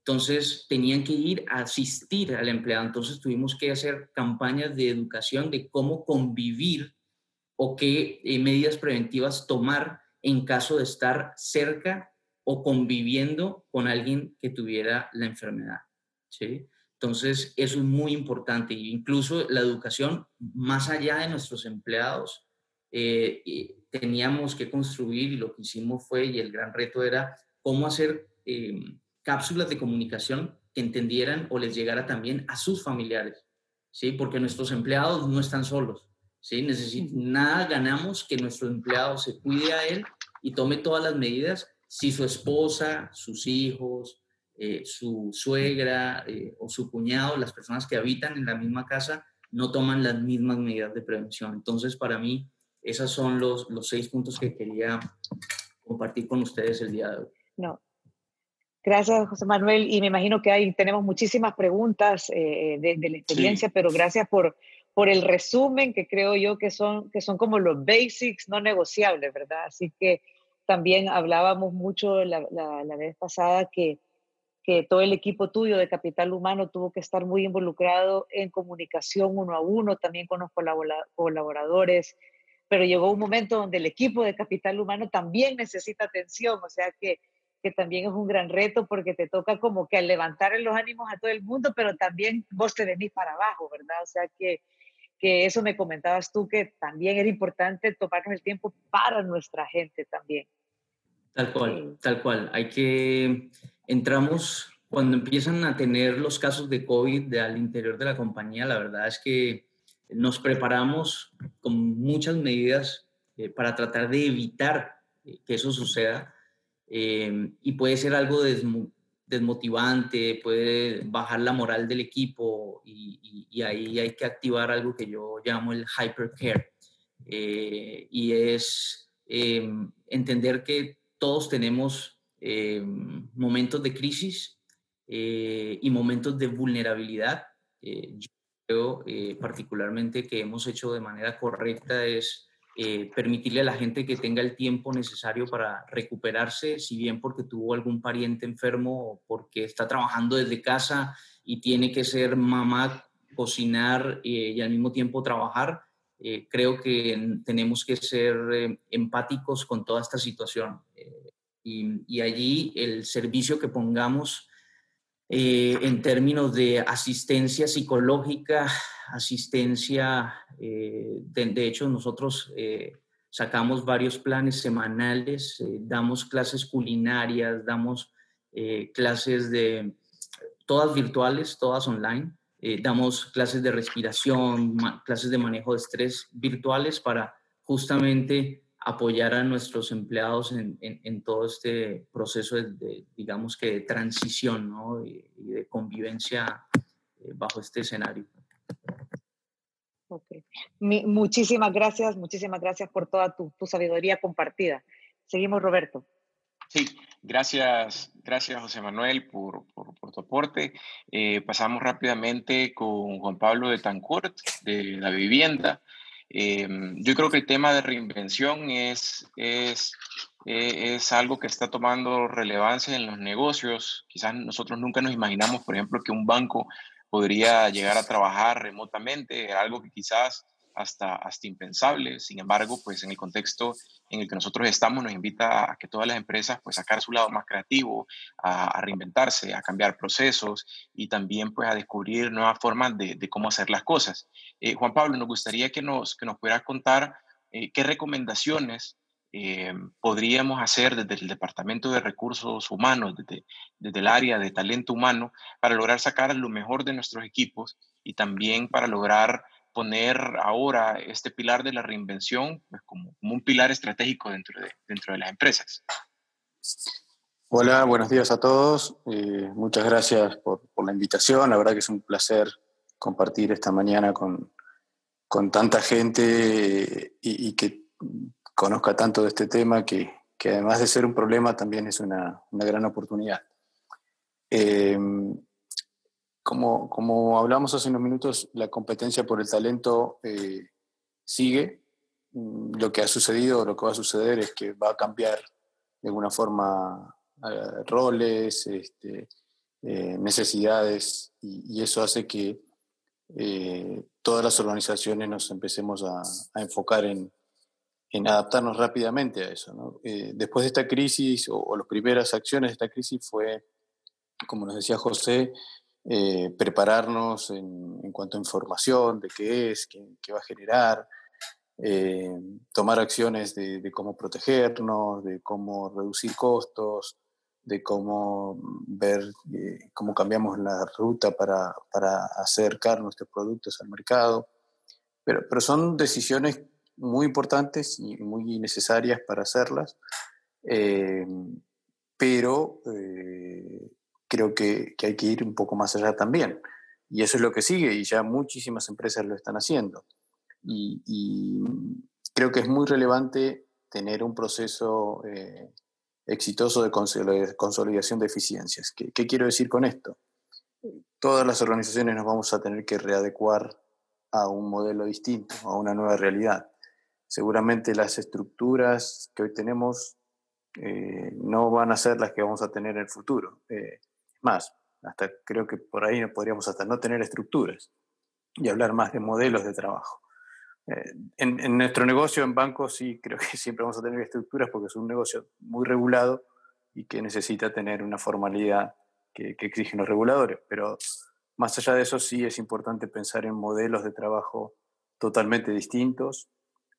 Entonces tenían que ir a asistir al empleado. Entonces tuvimos que hacer campañas de educación de cómo convivir o qué eh, medidas preventivas tomar en caso de estar cerca o conviviendo con alguien que tuviera la enfermedad. ¿sí? Entonces eso es muy importante. Incluso la educación, más allá de nuestros empleados, eh, teníamos que construir y lo que hicimos fue, y el gran reto era cómo hacer... Eh, cápsulas de comunicación que entendieran o les llegara también a sus familiares, ¿sí? Porque nuestros empleados no están solos, ¿sí? nada ganamos que nuestro empleado se cuide a él y tome todas las medidas si su esposa, sus hijos, eh, su suegra eh, o su cuñado, las personas que habitan en la misma casa, no toman las mismas medidas de prevención. Entonces, para mí, esos son los, los seis puntos que quería compartir con ustedes el día de hoy. No, Gracias, José Manuel. Y me imagino que ahí tenemos muchísimas preguntas eh, de, la experiencia, pero gracias por, por el resumen, que creo yo que son, que son como los basics no negociables, ¿verdad? Así que también hablábamos mucho la, la, vez pasada que, que todo el equipo tuyo de Capital Humano tuvo que estar muy involucrado en comunicación uno a uno, también con los colaboradores, pero llegó un momento donde el equipo de Capital Humano también necesita atención, o sea que que también es un gran reto porque te toca como que levantar los ánimos a todo el mundo, pero también vos te venís para abajo, ¿verdad? O sea que, que eso me comentabas tú, que también era importante tomarnos el tiempo para nuestra gente también. Tal cual, tal cual. Hay que, entramos, cuando empiezan a tener los casos de COVID al interior de la compañía, la verdad es que nos preparamos con muchas medidas eh, para tratar de evitar eh, que eso suceda Em, y puede ser algo desmotivante, puede bajar la moral del equipo y, y, ahí hay que activar algo que yo llamo el hypercare. Eh, y es em, entender que todos tenemos em, momentos de crisis eh, y momentos de vulnerabilidad. Eh, yo creo particularmente que hemos hecho de manera correcta es eh, permitirle a la gente que tenga el tiempo necesario para recuperarse, si bien porque tuvo algún pariente enfermo o porque está trabajando desde casa y tiene que ser mamá, cocinar eh, y al mismo tiempo trabajar. Eh, creo que tenemos que ser empáticos con toda esta situación. Y, y, allí el servicio que pongamos en términos de asistencia psicológica, asistencia, eh, de, hecho nosotros eh, sacamos varios planes semanales, eh, damos clases culinarias, damos clases de, todas virtuales, todas online, damos clases de respiración, clases de manejo de estrés virtuales para justamente apoyar a nuestros empleados en, en, todo este proceso de, digamos que de transición ¿no? y, de convivencia bajo este escenario. Okay. muchísimas gracias, muchísimas gracias por toda tu, sabiduría compartida. Seguimos, Roberto. Sí, gracias, gracias José Manuel por, tu aporte. Eh, pasamos rápidamente con Juan Pablo de Tancourt, de la vivienda. Eh, yo creo que el tema de reinvención es, es, eh, es algo que está tomando relevancia en los negocios. Quizás nosotros nunca nos imaginamos, por ejemplo, que un banco podría llegar a trabajar remotamente, algo que quizás hasta, hasta impensable. Sin embargo, pues en el contexto en el que nosotros estamos nos invita a que todas las empresas pues sacar su lado más creativo, a, reinventarse, a cambiar procesos y también pues a descubrir nuevas formas de, cómo hacer las cosas. Eh, Juan Pablo, nos gustaría que nos, que nos pudieras contar eh, qué recomendaciones eh, podríamos hacer desde el Departamento de Recursos Humanos, desde, desde el área de talento humano, para lograr sacar lo mejor de nuestros equipos y también para lograr poner ahora este pilar de la reinvención pues, como, un pilar estratégico dentro de, dentro de las empresas. Hola, buenos días a todos. Eh, muchas gracias por, la invitación. La verdad que es un placer compartir esta mañana con, con tanta gente y, y, que conozca tanto de este tema que, que, además de ser un problema también es una, una gran oportunidad. Eh, como, como hablamos hace unos minutos, la competencia por el talento eh, sigue. Mm, lo que ha sucedido, lo que va a suceder es que va a cambiar de alguna forma eh, roles, este, eh, necesidades, y, eso hace que todas las organizaciones nos empecemos a, enfocar en, en, adaptarnos rápidamente a eso. después de esta crisis, o, o las primeras acciones de esta crisis fue, como nos decía José, eh, prepararnos en, cuanto a información de qué es, qué, va a generar, eh, tomar acciones de, cómo protegernos, de cómo reducir costos, de cómo ver eh, cómo cambiamos la ruta para, para, acercar nuestros productos al mercado. Pero, pero son decisiones muy importantes y muy necesarias para hacerlas, pero creo que, hay que ir un poco más allá también. Y eso es lo que sigue y ya muchísimas empresas lo están haciendo. Y, creo que es muy relevante tener un proceso eh, exitoso de consolidación de eficiencias. ¿Qué, ¿Qué, quiero decir con esto? Todas las organizaciones nos vamos a tener que readecuar a un modelo distinto, a una nueva realidad. Seguramente las estructuras que hoy tenemos eh, no van a ser las que vamos a tener en el futuro. Eh, más, hasta creo que por ahí podríamos hasta no tener estructuras y hablar más de modelos de trabajo. Eh, en, nuestro negocio, en bancos, sí creo que siempre vamos a tener estructuras porque es un negocio muy regulado y que necesita tener una formalidad que, exigen los reguladores. Pero más allá de eso, sí es importante pensar en modelos de trabajo totalmente distintos,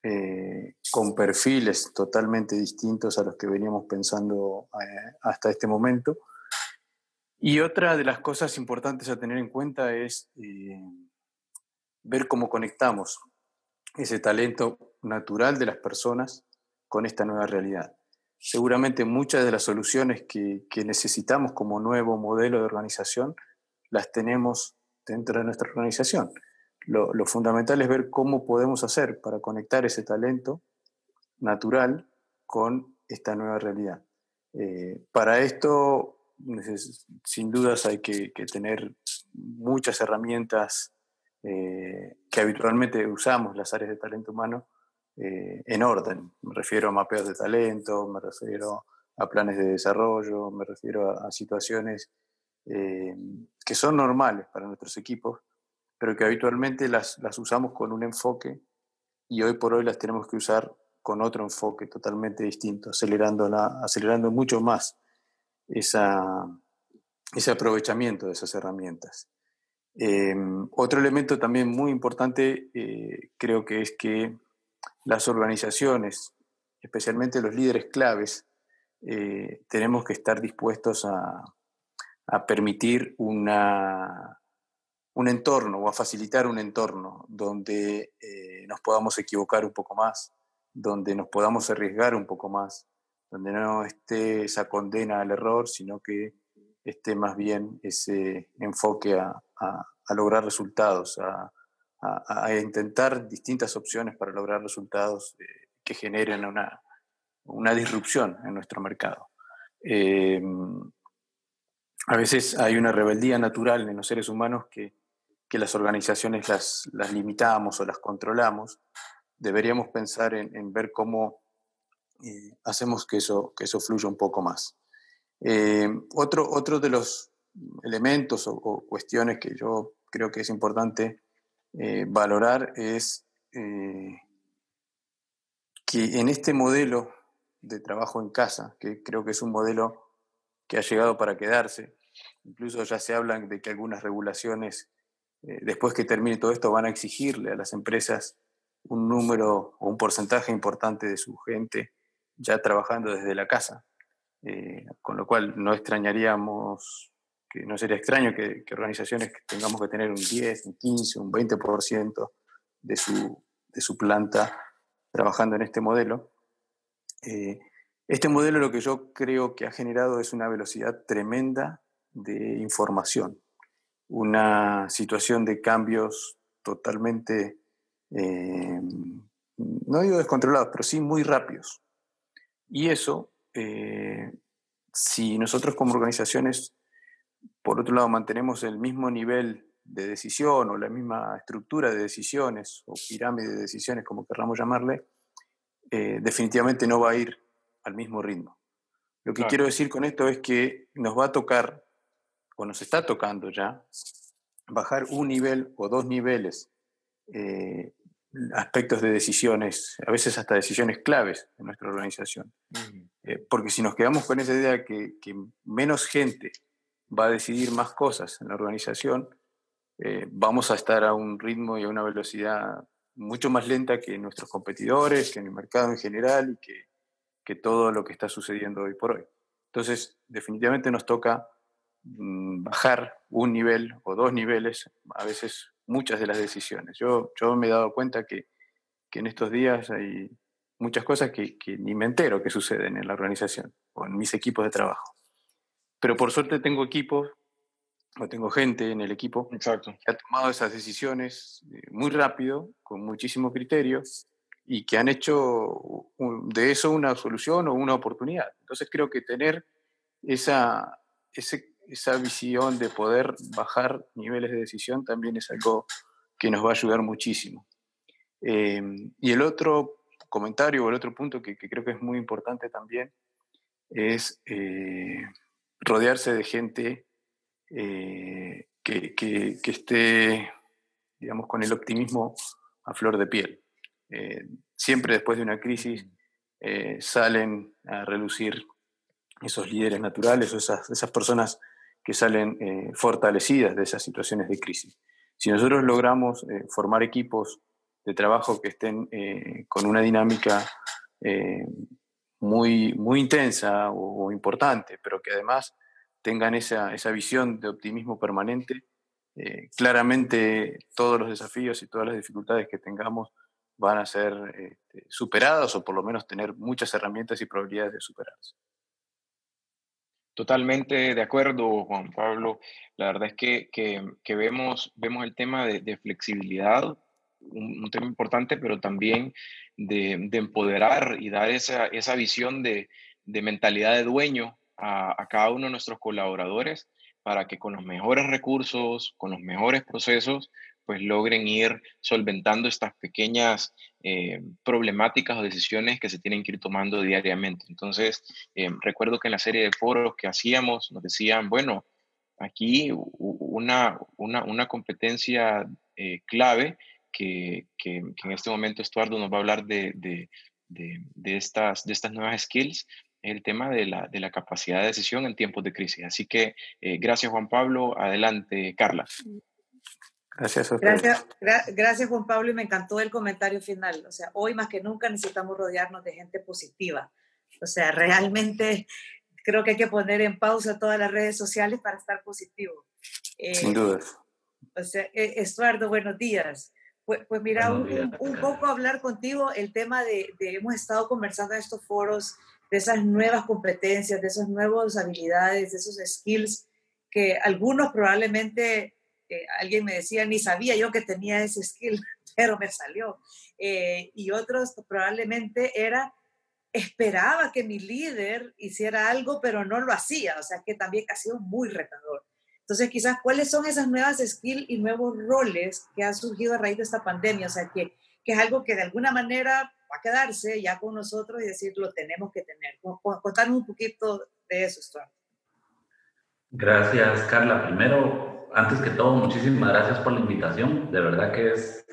eh, con perfiles totalmente distintos a los que veníamos pensando eh, hasta este momento y otra de las cosas importantes a tener en cuenta es eh, ver cómo conectamos ese talento natural de las personas con esta nueva realidad. Seguramente muchas de las soluciones que, necesitamos como nuevo modelo de organización las tenemos dentro de nuestra organización. Lo, fundamental es ver cómo podemos hacer para conectar ese talento natural con esta nueva realidad. Eh, para esto sin dudas hay que, tener muchas herramientas eh, que habitualmente usamos las áreas de talento humano eh, en orden. Me refiero a mapeos de talento, me refiero a planes de desarrollo, me refiero a, situaciones eh, que son normales para nuestros equipos, pero que habitualmente las, las usamos con un enfoque y hoy por hoy las tenemos que usar con otro enfoque totalmente distinto, acelerando, acelerando mucho más ese aprovechamiento de esas herramientas. Em, otro elemento también muy importante eh, creo que es que las organizaciones, especialmente los líderes claves, eh, tenemos que estar dispuestos a, permitir un entorno o a facilitar un entorno donde eh, nos podamos equivocar un poco más, donde nos podamos arriesgar un poco más, donde no esté esa condena al error, sino que esté más bien ese enfoque a, lograr resultados, a, intentar distintas opciones para lograr resultados eh, que generen una, una, disrupción en nuestro mercado. Em, a veces hay una rebeldía natural en los seres humanos que, las organizaciones las, las, limitamos o las controlamos. Deberíamos pensar en ver cómo hacemos que eso, que eso fluya un poco más. Eh, otro, otro de los elementos o, cuestiones que yo creo que es importante eh, valorar es eh, que en este modelo de trabajo en casa, que creo que es un modelo que ha llegado para quedarse, incluso ya se habla de que algunas regulaciones, después que termine todo esto, van a exigirle a las empresas un número o un porcentaje importante de su gente ya trabajando desde la casa. Eh, con lo cual no extrañaríamos, que no sería extraño que, organizaciones que tengamos que tener un 10, un 15, un 20% de su, de su planta trabajando en este modelo. Eh, este modelo lo que yo creo que ha generado es una velocidad tremenda de información, una situación de cambios totalmente, eh, no digo descontrolados, pero sí muy rápidos. Y eso eh, si nosotros como organizaciones, por otro lado, mantenemos el mismo nivel de decisión o la misma estructura de decisiones o pirámide de decisiones, como querramos llamarle, eh, definitivamente no va a ir al mismo ritmo. Lo que quiero decir con esto es que nos va a tocar, o nos está tocando ya, bajar un nivel o dos niveles eh, aspectos de decisiones, a veces hasta decisiones claves en nuestra organización. Eh, porque si nos quedamos con esa idea que, que, menos gente va a decidir más cosas en la organización, eh, vamos a estar a un ritmo y a una velocidad mucho más lenta que nuestros competidores, que en el mercado en general y que, que todo lo que está sucediendo hoy por hoy. Entonces, definitivamente nos toca mm, bajar un nivel o dos niveles, a veces muchas de las decisiones. Yo, yo me he dado cuenta que, que en estos días hay muchas cosas que, que, ni me entero que suceden en la organización o en mis equipos de trabajo. Pero por suerte tengo equipos o tengo gente en el equipo Exacto. que ha tomado esas decisiones eh, muy rápido, con muchísimo criterio y que han hecho de eso una solución o una oportunidad. Entonces creo que tener esa, ese esa visión de poder bajar niveles de decisión también es algo que nos va a ayudar muchísimo. Em, y el otro comentario o el otro punto que, creo que es muy importante también es eh, rodearse de gente eh, que, que, esté, digamos, con el optimismo a flor de piel. Eh, siempre después de una crisis salen a relucir esos líderes naturales o esas, esas personas que salen eh, fortalecidas de esas situaciones de crisis. Si nosotros logramos eh, formar equipos de trabajo que estén eh, con una dinámica muy, muy intensa o, importante, pero que además tengan esa, esa visión de optimismo permanente, claramente todos los desafíos y todas las dificultades que tengamos van a ser este, superados o por lo menos tener muchas herramientas y probabilidades de superarse. Totalmente de acuerdo, Juan Pablo. La verdad es que, que, vemos, vemos el tema de, flexibilidad, un, tema importante, pero también de, de, empoderar y dar esa, esa visión de, de mentalidad de dueño a, a, cada uno de nuestros colaboradores para que con los mejores recursos, con los mejores procesos, pues logren ir solventando estas pequeñas eh, problemáticas o decisiones que se tienen que ir tomando diariamente. Entonces, eh, recuerdo que en la serie de foros que hacíamos nos decían, bueno, aquí una, una, competencia eh, clave que, que, en este momento Estuardo nos va a hablar de, de, de, estas, de estas nuevas skills, el tema de la, de la, capacidad de decisión en tiempos de crisis. Así que gracias Juan Pablo, adelante Carla. Gracias Gracias, gracias Juan Pablo y me encantó el comentario final. O sea, hoy más que nunca necesitamos rodearnos de gente positiva. O sea, realmente creo que hay que poner en pausa todas las redes sociales para estar positivo. Eh, Sin duda. O sea, e, Estuardo, buenos días. Pues, pues mira, un, poco hablar contigo el tema de, de, hemos estado conversando en estos foros de esas nuevas competencias, de esas nuevas habilidades, de esos skills que algunos probablemente alguien me decía, ni sabía yo que tenía ese skill, pero me salió. Eh, y otros probablemente era, esperaba que mi líder hiciera algo, pero no lo hacía, o sea que también ha sido muy retador. Entonces, quizás, ¿cuáles son esas nuevas skills y nuevos roles que han surgido a raíz de esta pandemia? O sea, que, que es algo que de alguna manera va a quedarse ya con nosotros y decir, lo tenemos que tener. Contanos un poquito de eso, Stuart. Gracias, Carla. Primero, antes que todo, muchísimas gracias por la invitación. De verdad que es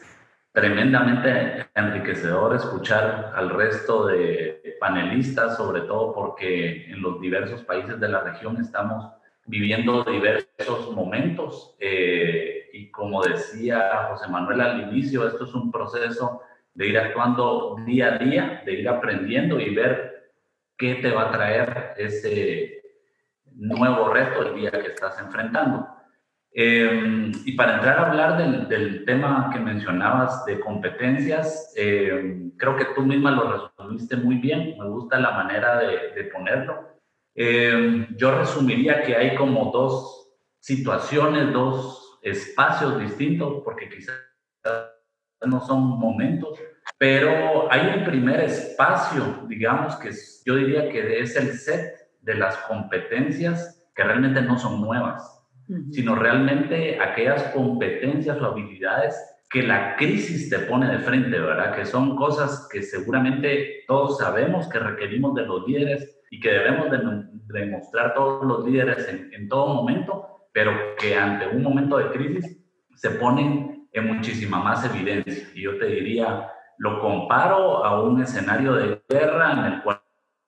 tremendamente enriquecedor escuchar al resto de panelistas, sobre todo porque en los diversos países de la región estamos viviendo diversos momentos. Eh, y como decía José Manuel al inicio, esto es un proceso de ir actuando día a día, de ir aprendiendo y ver qué te va a traer ese nuevo reto el día que estás enfrentando. Eh, y para entrar a hablar del, del, tema que mencionabas de competencias, eh, creo que tú misma lo resumiste muy bien, me gusta la manera de, de ponerlo. Eh, yo resumiría que hay como dos situaciones, dos espacios distintos, porque quizás no son momentos, pero hay un primer espacio, digamos, que yo diría que es el set de las competencias que realmente no son nuevas sino realmente aquellas competencias o habilidades que la crisis te pone de frente, ¿verdad? Que son cosas que seguramente todos sabemos que requerimos de los líderes y que debemos demostrar todos los líderes en, en todo momento, pero que ante un momento de crisis se ponen en muchísima más evidencia. Y yo te diría, lo comparo a un escenario de guerra en el cual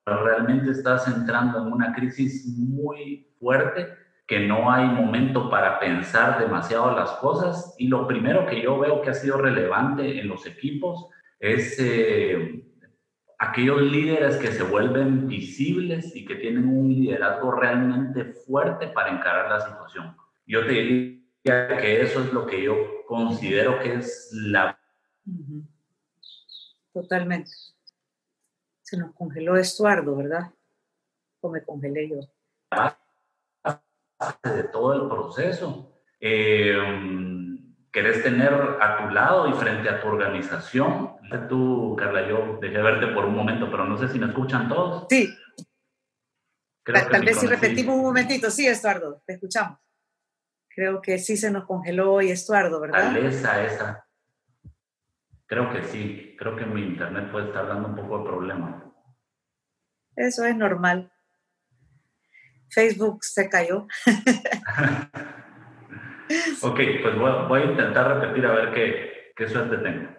realmente estás entrando en una crisis muy fuerte que no hay momento para pensar demasiado las cosas y lo primero que yo veo que ha sido relevante en los equipos es eh, aquellos líderes que se vuelven visibles y que tienen un liderazgo realmente fuerte para encarar la situación. Yo te diría que eso es lo que yo considero que es la... Totalmente. Se nos congeló Estuardo, ¿verdad? O me congelé yo de todo el proceso. Eh, querés tener a tu lado y frente a tu organización. Tú, Carla, yo dejé verte por un momento, pero no sé si me escuchan todos. Sí. Tal, vez si repetimos un momentito. Sí, Estuardo, te escuchamos. Creo que sí se nos congeló hoy Estuardo, ¿verdad? esa, esa. Creo que sí. Creo que mi internet puede estar dando un poco de problema. Eso es normal. Facebook se cayó. ok, pues voy, a intentar repetir a ver qué, qué suerte tengo.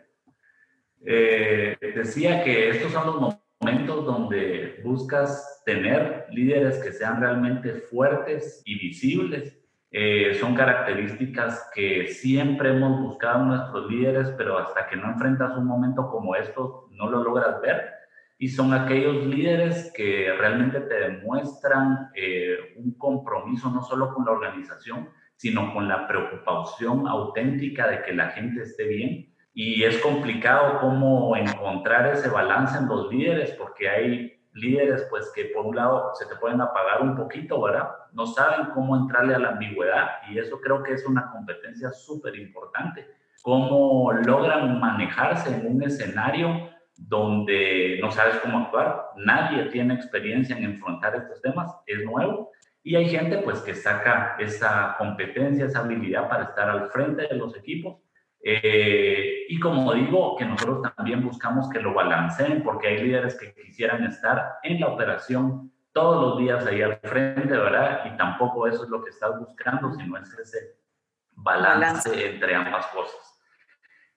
Eh, decía que estos son los momentos donde buscas tener líderes que sean realmente fuertes y visibles. Eh, son características que siempre hemos buscado en nuestros líderes, pero hasta que no enfrentas un momento como estos, no lo logras ver y son aquellos líderes que realmente te demuestran eh, un compromiso no solo con la organización, sino con la preocupación auténtica de que la gente esté bien. Y es complicado cómo encontrar ese balance en los líderes, porque hay líderes pues que por un lado se te pueden apagar un poquito, ¿verdad? No saben cómo entrarle a la ambigüedad y eso creo que es una competencia súper importante. Cómo logran manejarse en un escenario donde no sabes cómo actuar, nadie tiene experiencia en enfrentar estos temas, es nuevo, y hay gente pues que saca esa competencia, esa habilidad para estar al frente de los equipos. Eh, y como digo, que nosotros también buscamos que lo balanceen, porque hay líderes que quisieran estar en la operación todos los días ahí al frente, ¿verdad? Y tampoco eso es lo que estás buscando, sino es ese balance. entre ambas cosas.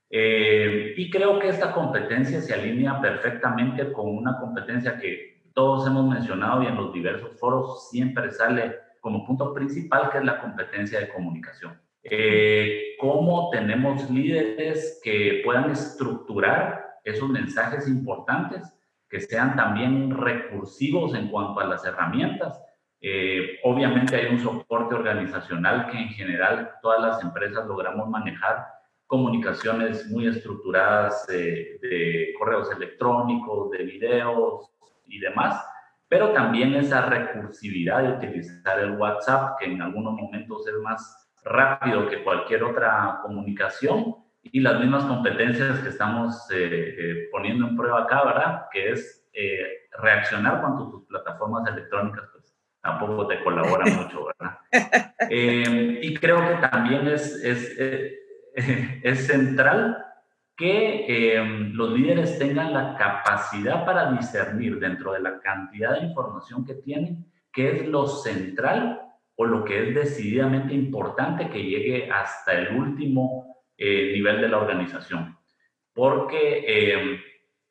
Eh, y creo que esta competencia se alinea perfectamente con una competencia que todos hemos mencionado y en los diversos foros siempre sale como punto principal, que es la competencia de comunicación. Eh, cómo tenemos líderes que puedan estructurar esos mensajes importantes, que sean también recursivos en cuanto a las herramientas. Eh, obviamente hay un soporte organizacional que en general todas las empresas logramos manejar comunicaciones muy estructuradas de, correos electrónicos, de videos y demás, pero también esa recursividad de utilizar el WhatsApp, que en algunos momentos es más rápido que cualquier otra comunicación, y las mismas competencias que estamos eh, eh, poniendo en prueba acá, ¿verdad? Que es eh, reaccionar cuando tus plataformas electrónicas pues, tampoco te colaboran mucho, ¿verdad? y creo que también es, es es central que em, los líderes tengan la capacidad para discernir dentro de la cantidad de información que tienen qué es lo central o lo que es decididamente importante que llegue hasta el último eh, nivel de la organización. porque eh,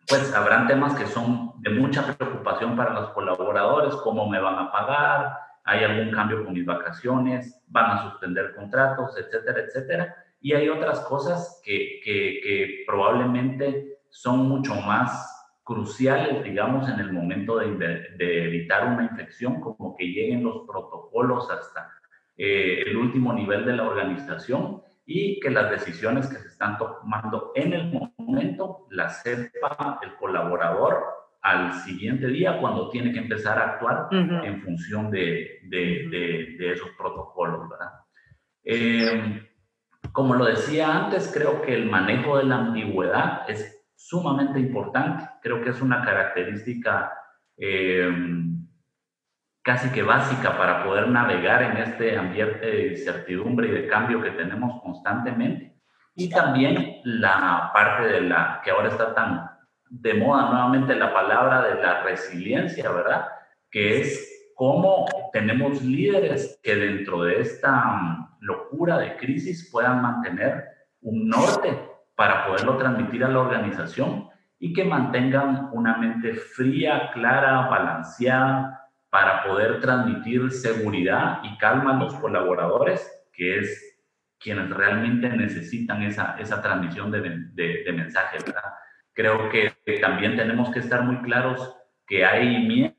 pues habrán temas que son de mucha preocupación para los colaboradores, cómo me van a pagar, hay algún cambio con mis vacaciones, van a suspender contratos, etcétera, etcétera. Y hay otras cosas que, que, que probablemente son mucho más cruciales, digamos, en el momento de, de, evitar una infección, como que lleguen los protocolos hasta eh, el último nivel de la organización y que las decisiones que se están tomando en el momento las sepa el colaborador al siguiente día cuando tiene que empezar a actuar en función de, de, de, esos protocolos, ¿verdad? Eh, como lo decía antes, creo que el manejo de la ambigüedad es sumamente importante. Creo que es una característica eh, casi que básica para poder navegar en este ambiente de incertidumbre y de cambio que tenemos constantemente. Y también la parte de la que ahora está tan de moda nuevamente la palabra de la resiliencia, ¿verdad? Que es cómo tenemos líderes que dentro de esta mm, locura de crisis puedan mantener un norte para poderlo transmitir a la organización y que mantengan una mente fría, clara, balanceada, para poder transmitir seguridad y calma a los colaboradores, que es quienes realmente necesitan esa, esa transmisión de, de, de mensaje. Creo que también tenemos que estar muy claros que hay miedo,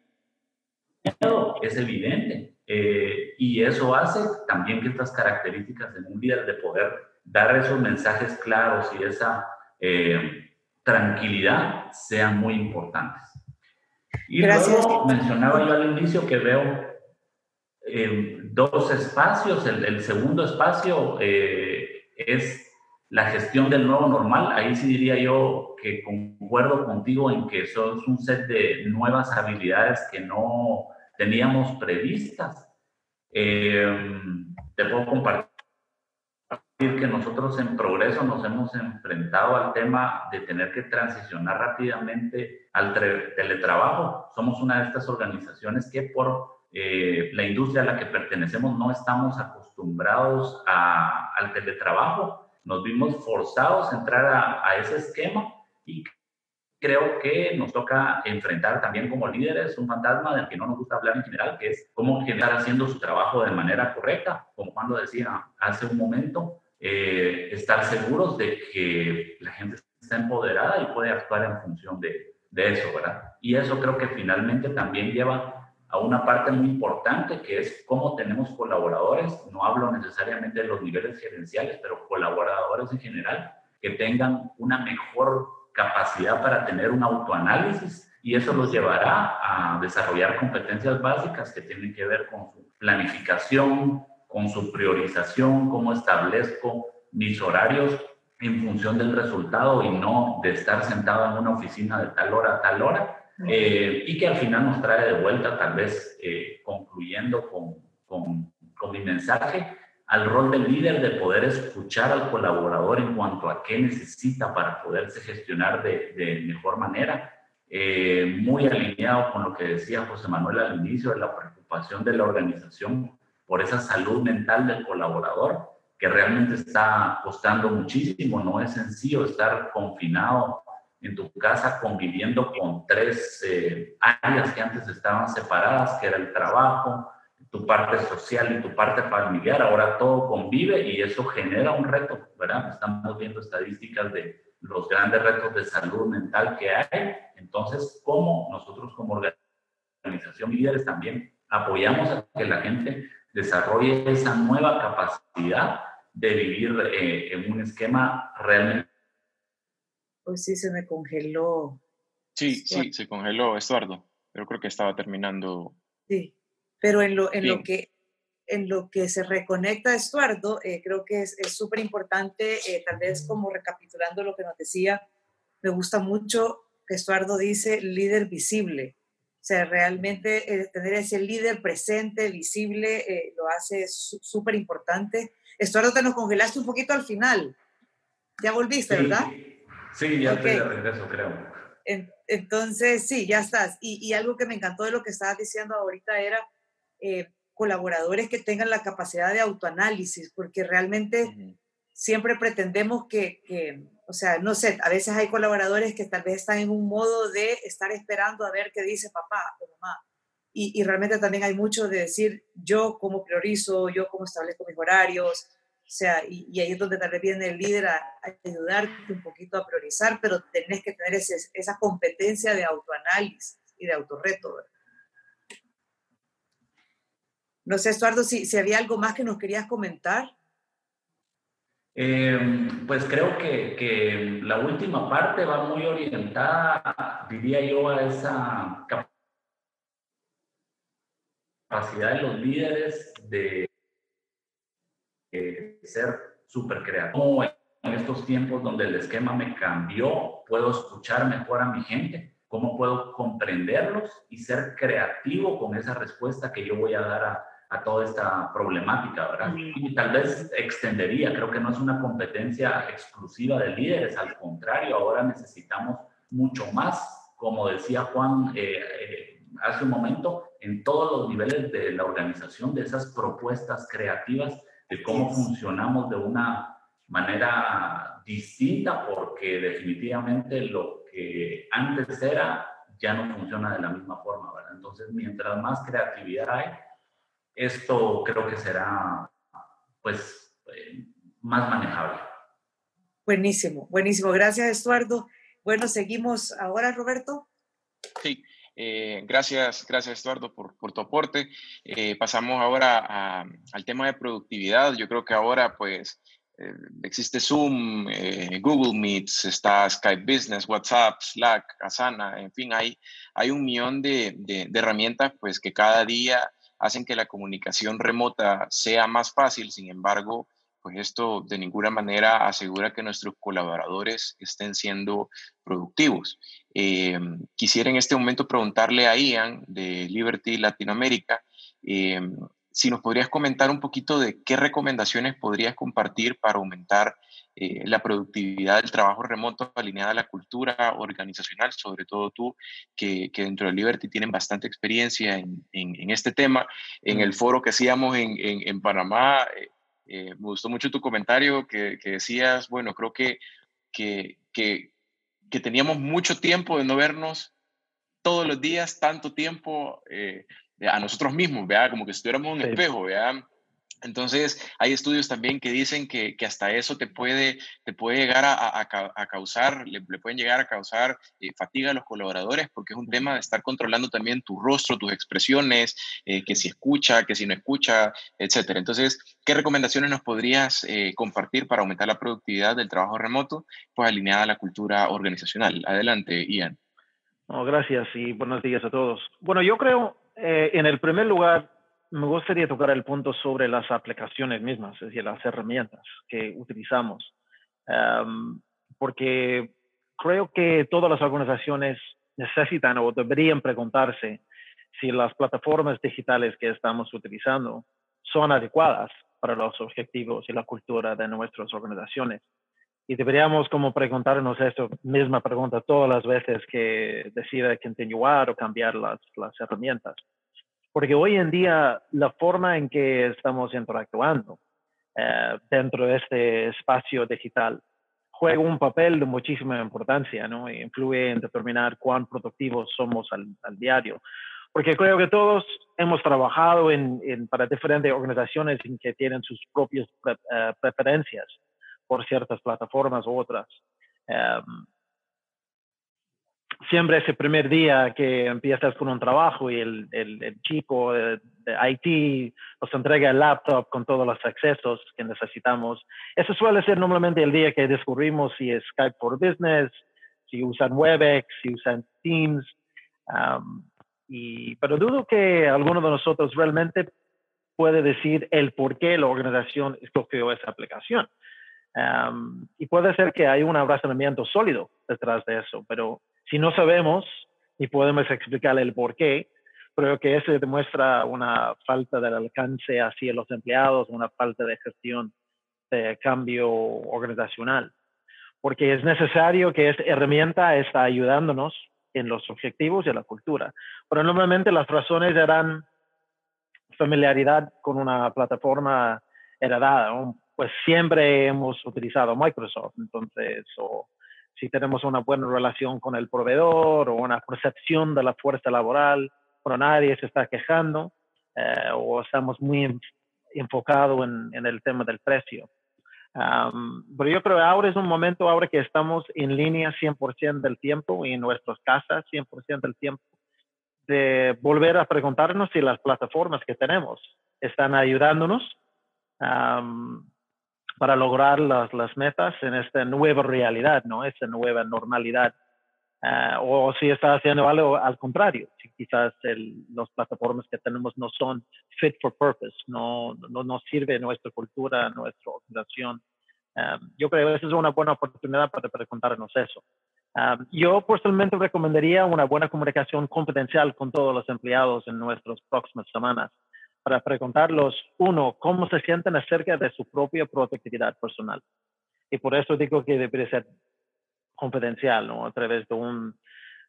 es evidente, eh, y eso hace también que estas características en un líder de poder dar esos mensajes claros y esa eh, tranquilidad sean muy importantes. Y Gracias. luego mencionaba yo al inicio que veo eh, dos espacios. El, el segundo espacio es la gestión del nuevo normal, ahí sí diría yo que concuerdo contigo en que eso es un set de nuevas habilidades que no teníamos previstas. Eh, te puedo compartir que nosotros en progreso nos hemos enfrentado al tema de tener que transicionar rápidamente al teletrabajo. Somos una de estas organizaciones que por eh, la industria a la que pertenecemos no estamos acostumbrados a, al teletrabajo nos vimos forzados a entrar a, ese esquema y creo que nos toca enfrentar también como líderes un fantasma del que no nos gusta hablar en general, que es cómo estar haciendo su trabajo de manera correcta, como cuando decía hace un momento, eh, estar seguros de que la gente está empoderada y puede actuar en función de, de eso, ¿verdad? Y eso creo que finalmente también lleva a una parte muy importante que es cómo tenemos colaboradores, no hablo necesariamente de los niveles gerenciales, pero colaboradores en general, que tengan una mejor capacidad para tener un autoanálisis y eso los llevará a desarrollar competencias básicas que tienen que ver con su planificación, con su priorización, cómo establezco mis horarios en función del resultado y no de estar sentado en una oficina de tal hora a tal hora, eh, y que al final nos trae de vuelta, tal vez eh, concluyendo con, con, con, mi mensaje, al rol del líder de poder escuchar al colaborador en cuanto a qué necesita para poderse gestionar de, de mejor manera. Eh, muy alineado con lo que decía José Manuel al inicio de la preocupación de la organización por esa salud mental del colaborador, que realmente está costando muchísimo, no es sencillo estar confinado en tu casa conviviendo con tres eh, áreas que antes estaban separadas, que era el trabajo, tu parte social y tu parte familiar, ahora todo convive y eso genera un reto, ¿verdad? Estamos viendo estadísticas de los grandes retos de salud mental que hay. Entonces, ¿cómo nosotros como organización líderes también apoyamos a que la gente desarrolle esa nueva capacidad de vivir eh, en un esquema realmente pues sí se me congeló. Sí, sí, se congeló, Estuardo, pero creo que estaba terminando. Sí, pero en lo, en lo, que, en lo que se reconecta Estuardo, eh, creo que es súper importante, eh, tal vez como recapitulando lo que nos decía, me gusta mucho que Estuardo dice líder visible. Sea, realmente eh, tener ese líder presente, visible, lo hace súper importante. Estuardo, te nos congelaste un poquito al final. Ya volviste, ¿verdad? Sí, ya estoy de regreso, creo. entonces, sí, ya estás. Y, algo que me encantó de lo que estabas diciendo ahorita era eh, colaboradores que tengan la capacidad de autoanálisis, porque realmente siempre pretendemos que, O sea, no sé, a veces hay colaboradores que tal vez están en un modo de estar esperando a ver qué dice papá o mamá. Y, y realmente también hay mucho de decir yo cómo priorizo, yo cómo establezco mis horarios, o sea, y, ahí es donde tal viene el líder a, ayudarte un poquito a priorizar, pero tenés que tener esa competencia de autoanálisis y de autorreto. No sé, Estuardo, si, si había algo más que nos querías comentar. Eh, pues creo que, la última parte va muy orientada, diría yo, a esa capacidad de los líderes de ser súper creativo. En estos tiempos donde el esquema me cambió, puedo escuchar mejor a mi gente, cómo puedo comprenderlos y ser creativo con esa respuesta que yo voy a dar a, a toda esta problemática, ¿verdad? Y tal vez extendería, creo que no es una competencia exclusiva de líderes, al contrario, ahora necesitamos mucho más, como decía Juan eh, eh, hace un momento, en todos los niveles de la organización, de esas propuestas creativas de cómo funcionamos de una manera distinta, porque definitivamente lo que antes era ya no funciona de la misma forma, ¿verdad? Entonces, mientras más creatividad hay, esto creo que será, pues, eh, más manejable. Buenísimo, buenísimo. Gracias, Estuardo. Bueno, seguimos ahora, Roberto. Sí, eh, gracias, gracias Eduardo por, tu aporte. Eh, pasamos ahora al tema de productividad. Yo creo que ahora pues eh, existe Zoom, Google Meets, está Skype Business, WhatsApp, Slack, Asana, en fin, hay, hay un millón de, de, de herramientas pues que cada día hacen que la comunicación remota sea más fácil. Sin embargo, pues esto de ninguna manera asegura que nuestros colaboradores estén siendo productivos. Eh, quisiera en este momento preguntarle a Ian de Liberty Latinoamérica eh, si nos podrías comentar un poquito de qué recomendaciones podrías compartir para aumentar eh, la productividad del trabajo remoto alineada a la cultura organizacional, sobre todo tú, que, dentro de Liberty tienen bastante experiencia en, este tema. En el foro que hacíamos en, en Panamá, eh, me gustó mucho tu comentario que, decías, bueno, creo que, que, que, teníamos mucho tiempo de no vernos todos los días, tanto tiempo eh, a nosotros mismos, ¿vea? Como que estuviéramos en un espejo, ¿vea? Entonces, hay estudios también que dicen que, hasta eso te puede, te puede llegar a, causar, le, pueden llegar a causar eh, fatiga a los colaboradores, porque es un tema de estar controlando también tu rostro, tus expresiones, eh, que si escucha, que si no escucha, etcétera. Entonces, ¿qué recomendaciones nos podrías eh, compartir para aumentar la productividad del trabajo remoto, pues alineada a la cultura organizacional? Adelante, Ian. gracias y buenos días a todos. Bueno, yo creo, en el primer lugar, me gustaría tocar el punto sobre las aplicaciones mismas, es decir, las herramientas que utilizamos, porque creo que todas las organizaciones necesitan o deberían preguntarse si las plataformas digitales que estamos utilizando son adecuadas para los objetivos y la cultura de nuestras organizaciones. Y deberíamos como preguntarnos esta misma pregunta todas las veces que decida continuar o cambiar las, las herramientas porque hoy en día la forma en que estamos interactuando eh, dentro de este espacio digital juega un papel de muchísima importancia, ¿no? Influye en determinar cuán productivos somos al, diario. Porque creo que todos hemos trabajado en, para diferentes organizaciones en que tienen sus propias eh, preferencias por ciertas plataformas u otras. Em, siempre ese primer día que empiezas con un trabajo y el, el, chico de, IT nos entrega el laptop con todos los accesos que necesitamos. Eso suele ser normalmente el día que descubrimos si es Skype for Business, si usan Webex, si usan Teams. y, pero dudo que alguno de nosotros realmente puede decir el por qué la organización escogió esa aplicación. y puede ser que hay un abrazamiento sólido detrás de eso, pero si no sabemos y podemos explicar el por qué, creo que eso demuestra una falta del alcance hacia los empleados, una falta de gestión de cambio organizacional. Porque es necesario que esta herramienta está ayudándonos en los objetivos y en la cultura. Pero normalmente las razones eran familiaridad con una plataforma heredada, pues siempre hemos utilizado Microsoft. Entonces, o si tenemos una buena relación con el proveedor o una percepción de la fuerza laboral, pero nadie se está quejando eh, o estamos muy enfocados en, en, el tema del precio. pero yo creo que ahora es un momento, ahora que estamos en línea 100% del tiempo y en nuestras casas 100% del tiempo, de volver a preguntarnos si las plataformas que tenemos están ayudándonos para lograr las, las, metas en esta nueva realidad, ¿no? Esta nueva normalidad. Ah, o si está haciendo algo al contrario, si quizás las plataformas que tenemos no son fit for purpose, no, no nos sirve nuestra cultura, nuestra organización. yo creo que esa es una buena oportunidad para preguntarnos eso. yo personalmente recomendaría una buena comunicación confidencial con todos los empleados en nuestras próximas semanas para preguntarlos, uno, cómo se sienten acerca de su propia productividad personal. Y por eso digo que debería ser confidencial, ¿no? A través de un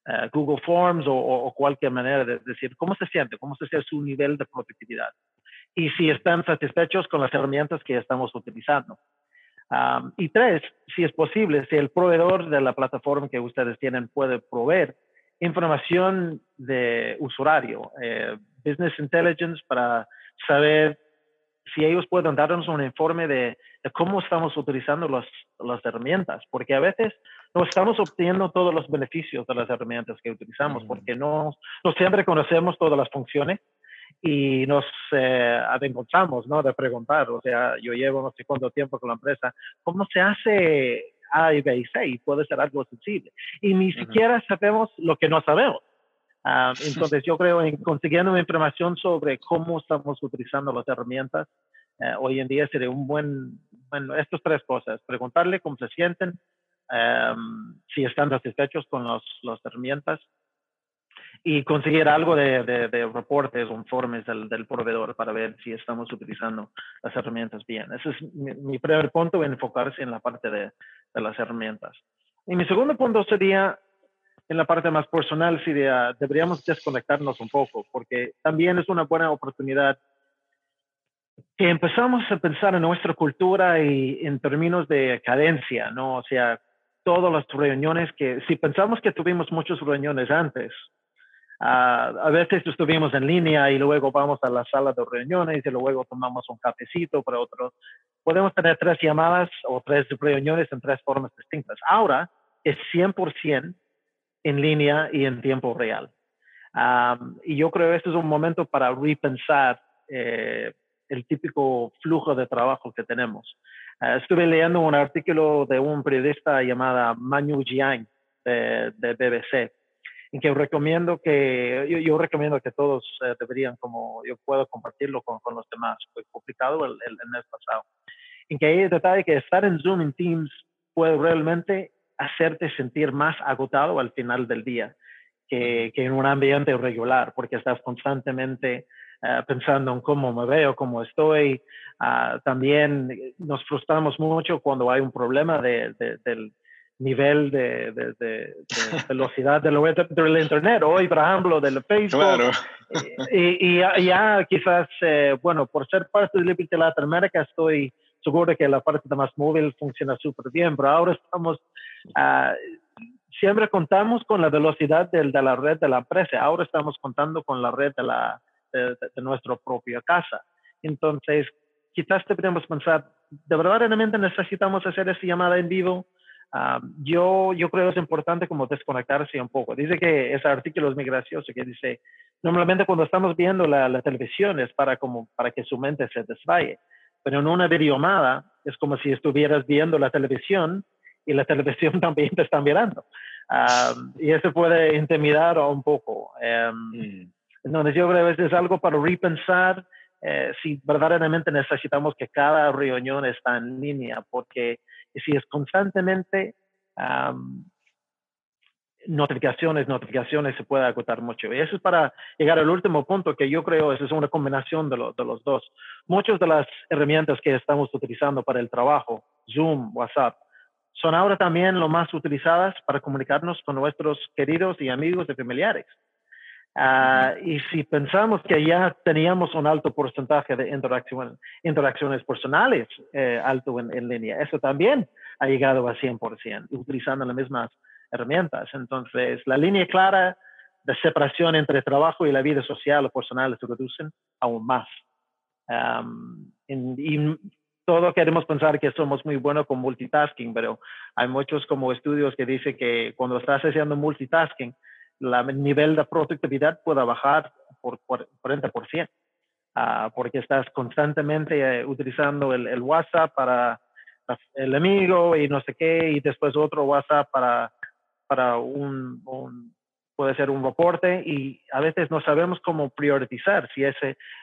eh, Google Forms o, cualquier manera de decir cómo se siente, cómo se siente su nivel de productividad. Y si están satisfechos con las herramientas que estamos utilizando. y tres, si es posible, si el proveedor de la plataforma que ustedes tienen puede proveer información de usuario, eh, business intelligence para saber si ellos pueden darnos un informe de, cómo estamos utilizando las, las herramientas, porque a veces no estamos obteniendo todos los beneficios de las herramientas que utilizamos, porque no, no siempre conocemos todas las funciones y nos eh, encontramos, ¿no? De preguntar, o sea, yo llevo no sé cuánto tiempo con la empresa, ¿cómo se hace A y B y C? Y puede ser algo sensible. Y ni siquiera sabemos lo que no sabemos. Ah, entonces, yo creo en consiguiendo información sobre cómo estamos utilizando las herramientas eh, hoy en día sería un buen, bueno, estas tres cosas, preguntarle cómo se sienten, em, si están satisfechos con los, las herramientas y conseguir algo de, de, reportes o informes del, del, proveedor para ver si estamos utilizando las herramientas bien. Ese es mi, primer punto, enfocarse en la parte de, de, las herramientas. Y mi segundo punto sería en la parte más personal, si deberíamos desconectarnos un poco, porque también es una buena oportunidad que empezamos a pensar en nuestra cultura y en términos de cadencia, ¿no? O sea, todas las reuniones que, si pensamos que tuvimos muchas reuniones antes, uh, a veces estuvimos en línea y luego vamos a la sala de reuniones y luego tomamos un cafecito para otros. Podemos tener tres llamadas o tres reuniones en tres formas distintas. Ahora es 100% en línea y en tiempo real. y yo creo que este es un momento para repensar eh, el típico flujo de trabajo que tenemos. Ah, estuve leyendo un artículo de un periodista llamada Manu Jiang de, BBC, en que recomiendo que, yo, recomiendo que todos eh, deberían, como yo puedo compartirlo con, con los demás, fue publicado el, el, mes pasado, en que hay detalle que estar en Zoom, en Teams, puede realmente hacerte sentir más agotado al final del día que, que en un ambiente regular, porque estás constantemente eh, pensando en cómo me veo, cómo estoy. Ah, también nos frustramos mucho cuando hay un problema de, del nivel de, de, velocidad del, del, Internet. Hoy, por ejemplo, del Facebook. Y, y, ya, quizás, eh, bueno, por ser parte de Liberty Latinoamérica, estoy seguro que la parte de más móvil funciona súper bien, pero ahora estamos... Uh, siempre contamos con la velocidad de, de, la red de la empresa, ahora estamos contando con la red de la, de, nuestra propia casa. Entonces, quizás deberíamos pensar, ¿de verdaderamente necesitamos hacer esta llamada en vivo? Ah, yo, yo creo que es importante como desconectarse un poco. Dice que ese artículo es muy gracioso, que dice, normalmente cuando estamos viendo la, la televisión es para, como, para que su mente se desvaye, pero en una videomada es como si estuvieras viendo la televisión y la televisión también te está mirando. Ah, y eso puede intimidar un poco. Um, entonces yo creo que es algo para repensar eh, si verdaderamente necesitamos que cada reunión está en línea, porque si es constantemente notificaciones, notificaciones, se puede agotar mucho. Y eso es para llegar al último punto, que yo creo es una combinación de, de los dos. Muchas de las herramientas que estamos utilizando para el trabajo, Zoom, WhatsApp, son ahora también lo más utilizadas para comunicarnos con nuestros queridos y amigos y familiares Ah, y si pensamos que ya teníamos un alto porcentaje de interacciones personales eh, alto en, en, línea, eso también ha llegado a 100%, utilizando las mismas herramientas. Entonces, la línea clara de separación entre trabajo y la vida social o personal se reducen aún más. y todos queremos pensar que somos muy buenos con multitasking, pero hay muchos como estudios que dicen que cuando estás haciendo multitasking, el nivel de productividad puede bajar por, 40%, ah, porque estás constantemente eh, utilizando el, WhatsApp para el amigo y no sé qué, y después otro WhatsApp para, para un, puede ser un reporte y a veces no sabemos cómo priorizar si es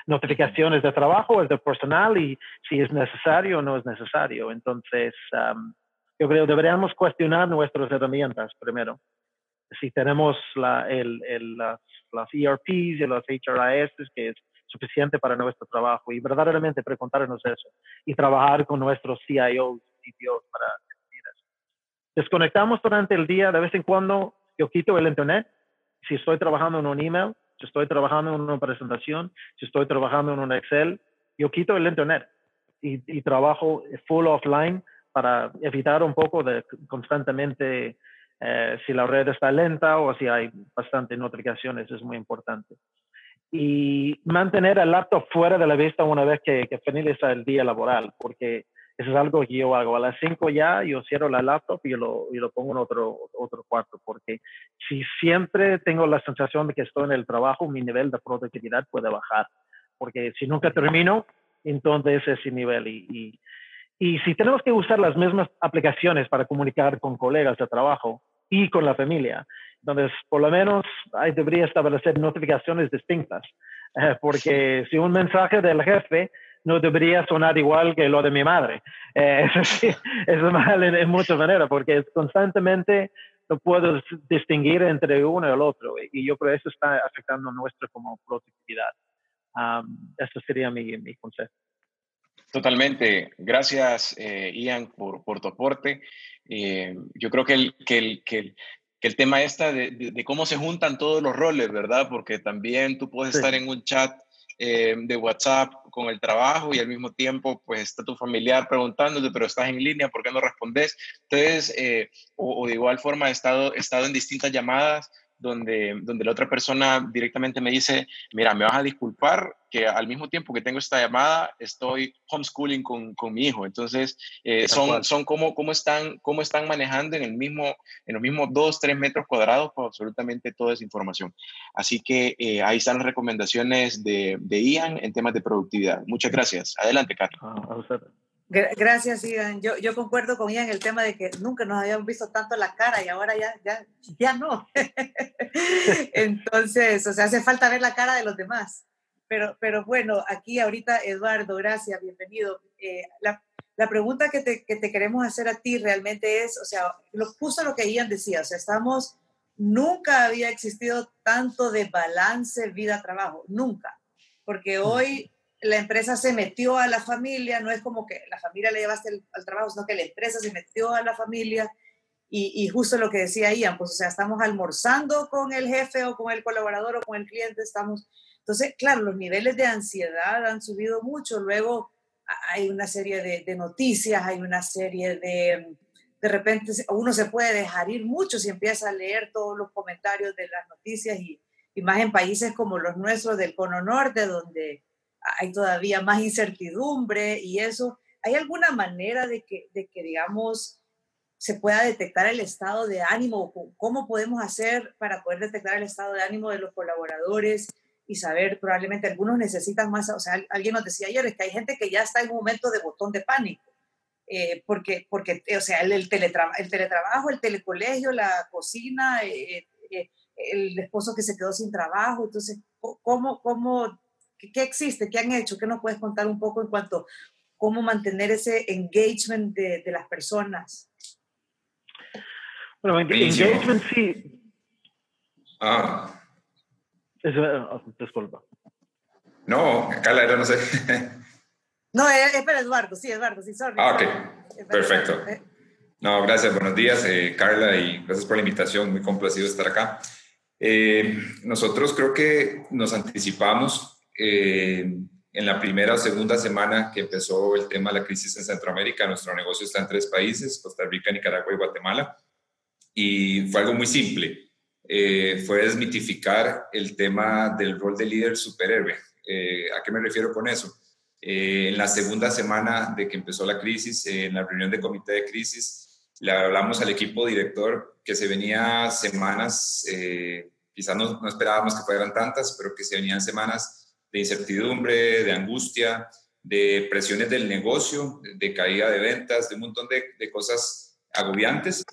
notificaciones de trabajo, es de personal y si es necesario o no es necesario. Entonces, yo creo que deberíamos cuestionar nuestras herramientas primero si tenemos la, el, el, las, las, ERPs y los HRIS, que es suficiente para nuestro trabajo y verdaderamente preguntarnos eso y trabajar con nuestros CIOs, CTOs para. Desconectamos durante el día, de vez en cuando yo quito el internet, si estoy trabajando en un email, si estoy trabajando en una presentación, si estoy trabajando en un Excel, yo quito el internet y, trabajo full offline para evitar un poco de constantemente eh, si la red está lenta o si hay bastante notificaciones, es muy importante. Y mantener el laptop fuera de la vista una vez que, que finaliza el día laboral, porque eso es algo que yo hago. A las 5 ya yo cierro la laptop y lo, y lo pongo en otro, otro cuarto, porque si siempre tengo la sensación de que estoy en el trabajo, mi nivel de productividad puede bajar, porque si nunca termino, entonces ese nivel. Y, y, y si tenemos que usar las mismas aplicaciones para comunicar con colegas de trabajo y con la familia, entonces por lo menos ahí debería establecer notificaciones distintas, eh, porque si un mensaje del jefe no debería sonar igual que lo de mi madre. Eh, eso sí, es mal en, muchas maneras, porque constantemente no puedo distinguir entre uno y el otro, y yo creo que eso está afectando nuestra como productividad. eso sería mi, mi consejo. Totalmente. Gracias, eh, Ian, por, por, tu aporte. Eh, yo creo que el, que el, que el, tema está de, de, cómo se juntan todos los roles, ¿verdad? Porque también tú puedes estar en un chat eh, de WhatsApp con el trabajo y al mismo tiempo pues está tu familiar preguntándote, pero estás en línea, ¿por qué no respondes? Entonces, o, o, de igual forma he estado, he estado en distintas llamadas donde, donde la otra persona directamente me dice, mira, me vas a disculpar que al mismo tiempo que tengo esta llamada estoy homeschooling con, con mi hijo. Entonces, eh, son, son cómo, cómo, están, cómo están manejando en, el mismo, en los mismos dos, tres metros cuadrados con absolutamente toda esa información. Así que eh, ahí están las recomendaciones de, de, Ian en temas de productividad. Muchas gracias. Adelante, Carlos. Ah, Gracias, Ian. Yo, yo concuerdo con Ian en el tema de que nunca nos habíamos visto tanto la cara y ahora ya, ya, ya no. Entonces, o sea, hace falta ver la cara de los demás. Pero, pero bueno, aquí ahorita, Eduardo, gracias, bienvenido. Eh, la, la, pregunta que te, que te, queremos hacer a ti realmente es, o sea, lo, justo lo que Ian decía, o sea, estamos, nunca había existido tanto de balance vida-trabajo, nunca. Porque hoy la empresa se metió a la familia, no es como que la familia le llevaste al trabajo, sino que la empresa se metió a la familia. Y, justo lo que decía Ian, pues o sea, estamos almorzando con el jefe o con el colaborador o con el cliente, estamos... Entonces, claro, los niveles de ansiedad han subido mucho, luego hay una serie de, noticias, hay una serie de... De repente uno se puede dejar ir mucho si empieza a leer todos los comentarios de las noticias y, y más en países como los nuestros del Cono Norte, donde hay todavía más incertidumbre y eso. ¿Hay alguna manera de que, de que, digamos, se pueda detectar el estado de ánimo? ¿Cómo podemos hacer para poder detectar el estado de ánimo de los colaboradores y saber, probablemente algunos necesitan más, o sea, alguien nos decía ayer, que hay gente que ya está en un momento de botón de pánico. Eh, porque, porque, o sea, el, el, el teletrabajo, el telecolegio, la cocina, eh, eh, el esposo que se quedó sin trabajo, entonces, ¿cómo, cómo ¿Qué, existe? ¿Qué han hecho? ¿Qué nos puedes contar un poco en cuanto a cómo mantener ese engagement de, de las personas? Bueno, engagement sí. Ah. Oh, disculpa. No, Carla, no sé. no, es para Eduardo, sí, Eduardo, sí, sorry. Ah, ok, perfecto. Eh. No, gracias, buenos días, eh, Carla, y gracias por la invitación, muy complacido de estar acá. Eh, nosotros creo que nos anticipamos eh, en la primera o segunda semana que empezó el tema de la crisis en Centroamérica. Nuestro negocio está en tres países, Costa Rica, Nicaragua y Guatemala. Y fue algo muy simple. Eh, fue desmitificar el tema del rol de líder superhéroe. ¿A qué me refiero con eso? en la segunda semana de que empezó la crisis, en la reunión de comité de crisis, le hablamos al equipo director que se venía semanas, eh, quizás no, no, esperábamos que fueran tantas, pero que se venían semanas de incertidumbre, de angustia, de presiones del negocio, de caída de ventas, de un montón de, cosas agobiantes.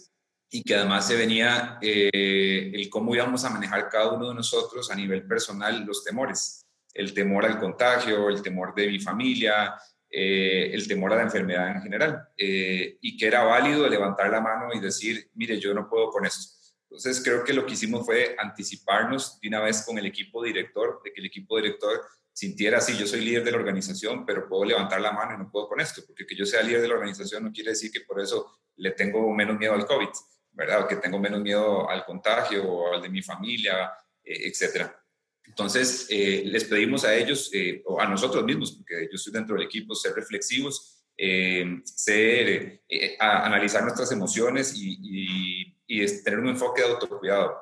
Y que además se venía eh, el cómo íbamos a manejar cada uno de nosotros a nivel personal los temores, el temor al contagio, el temor de mi familia, eh, el temor a la enfermedad en general. Eh, y que era válido levantar la mano y decir, mire, yo no puedo con esto. Entonces creo que lo que hicimos fue anticiparnos de una vez con el equipo director, de que el equipo director sintiera, sí, yo soy líder de la organización, pero puedo levantar la mano y no puedo con esto, porque que yo sea líder de la organización no quiere decir que por eso le tengo menos miedo al COVID, ¿verdad? O que tengo menos miedo al contagio o al de mi familia, eh, etcétera. Entonces, eh, les pedimos a ellos, eh, o a nosotros mismos, porque yo estoy dentro del equipo, ser reflexivos, eh, a, analizar nuestras emociones y, y, tener un enfoque de autocuidado.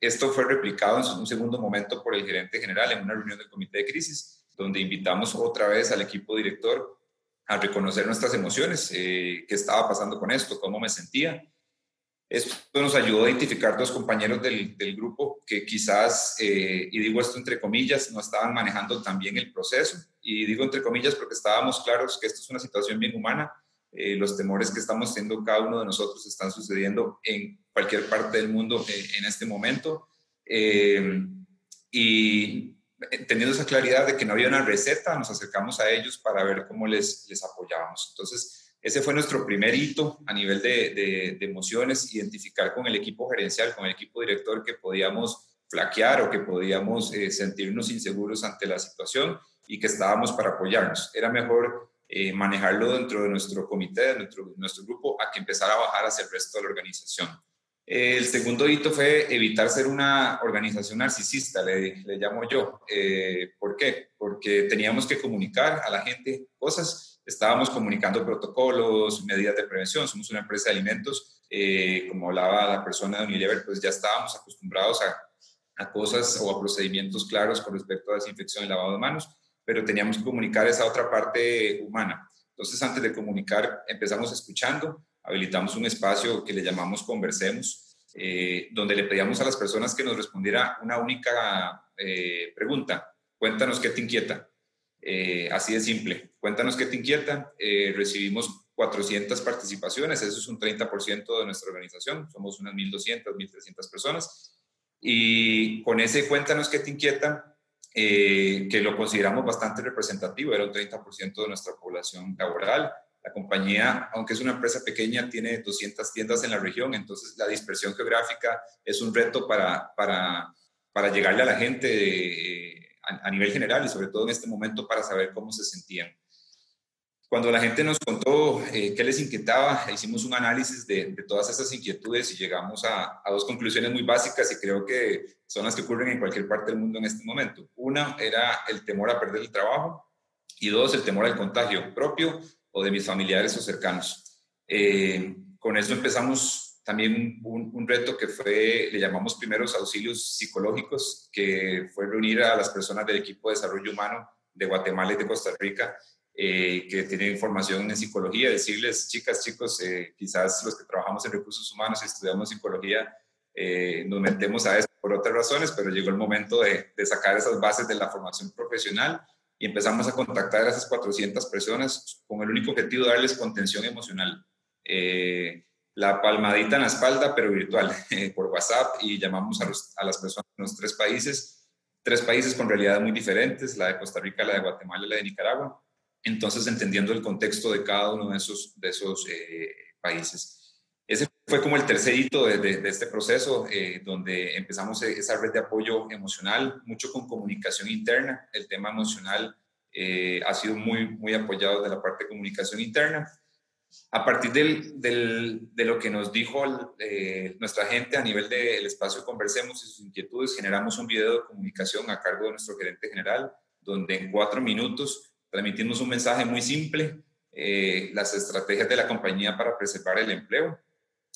esto fue replicado en un segundo momento por el gerente general en una reunión del comité de crisis, donde invitamos otra vez al equipo director a reconocer nuestras emociones, qué estaba pasando con esto, cómo me sentía, esto nos ayudó a identificar dos compañeros del, grupo que quizás, eh, y digo esto entre comillas, no estaban manejando tan bien el proceso. Y digo entre comillas porque estábamos claros que esto es una situación bien humana. Eh, los temores que estamos teniendo cada uno de nosotros están sucediendo en cualquier parte del mundo eh, en este momento. y teniendo esa claridad de que no había una receta, nos acercamos a ellos para ver cómo les, les apoyábamos. Entonces, ese fue nuestro primer hito a nivel de, emociones, identificar con el equipo gerencial, con el equipo director que podíamos flaquear o que podíamos eh, sentirnos inseguros ante la situación y que estábamos para apoyarnos. Era mejor eh, manejarlo dentro de nuestro comité, de nuestro, grupo, a que empezar a bajar hacia el resto de la organización. El segundo hito fue evitar ser una organización narcisista, le, le llamo yo. Eh, ¿Por qué? Porque teníamos que comunicar a la gente cosas estábamos comunicando protocolos, medidas de prevención, somos una empresa de alimentos, eh, como hablaba la persona de Unilever, pues ya estábamos acostumbrados a, cosas o a procedimientos claros con respecto a desinfección y lavado de manos, pero teníamos que comunicar esa otra parte humana. Entonces, antes de comunicar, empezamos escuchando, habilitamos un espacio que le llamamos Conversemos, eh, donde le pedíamos a las personas que nos respondiera una única eh, pregunta. Cuéntanos qué te inquieta. Eh, así de simple. Cuéntanos qué te inquieta. Eh, recibimos 400 participaciones, eso es un 30% de nuestra organización, somos unas 1.200, 1.300 personas. Y con ese cuéntanos qué te inquieta, eh, que lo consideramos bastante representativo, era un 30% de nuestra población laboral. La compañía, aunque es una empresa pequeña, tiene 200 tiendas en la región, entonces la dispersión geográfica es un reto para, para, para llegarle a la gente a, nivel general y sobre todo en este momento para saber cómo se sentían. Cuando la gente nos contó eh, qué les inquietaba, hicimos un análisis de, todas esas inquietudes y llegamos a, dos conclusiones muy básicas y creo que son las que ocurren en cualquier parte del mundo en este momento. Una era el temor a perder el trabajo y dos, el temor al contagio propio o de mis familiares o cercanos. Eh, con eso empezamos también un, reto que fue, le llamamos primeros auxilios psicológicos, que fue reunir a las personas del equipo de desarrollo humano de Guatemala y de Costa Rica, eh, que tienen formación en psicología, decirles, chicas, chicos, eh, quizás los que trabajamos en recursos humanos y estudiamos psicología, eh, nos metemos a esto por otras razones, pero llegó el momento de, de, sacar esas bases de la formación profesional y empezamos a contactar a esas 400 personas con el único objetivo de darles contención emocional. Eh, la palmadita en la espalda, pero virtual, por WhatsApp y llamamos a, las personas de los tres países, tres países con realidades muy diferentes, la de Costa Rica, la de Guatemala y la de Nicaragua. Entonces, entendiendo el contexto de cada uno de esos, de esos eh, países. Ese fue como el tercer hito de, este proceso, eh, donde empezamos esa red de apoyo emocional, mucho con comunicación interna. El tema emocional eh, ha sido muy, muy apoyado de la parte de comunicación interna A partir de lo que nos dijo eh, nuestra gente a nivel del espacio Conversemos y sus inquietudes, generamos un video de comunicación a cargo de nuestro gerente general, donde en cuatro minutos transmitimos un mensaje muy simple, eh, las estrategias de la compañía para preservar el empleo.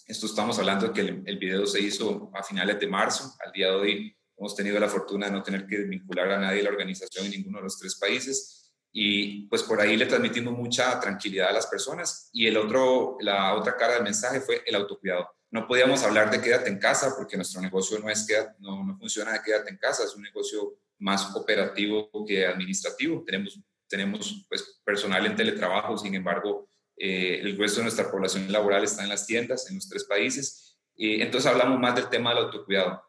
Esto estamos hablando de que el, el video se hizo a finales de marzo, al día de hoy hemos tenido la fortuna de no tener que vincular a nadie de la organización en ninguno de los tres países y pues por ahí le transmitimos mucha tranquilidad a las personas. Y el otro, la otra cara del mensaje fue el autocuidado. No podíamos hablar de quédate en casa porque nuestro negocio no, es no, no funciona de quédate en casa, es un negocio más operativo que administrativo. Tenemos, tenemos pues, personal en teletrabajo, sin embargo, eh, el resto de nuestra población laboral está en las tiendas en los tres países. y entonces hablamos más del tema del autocuidado.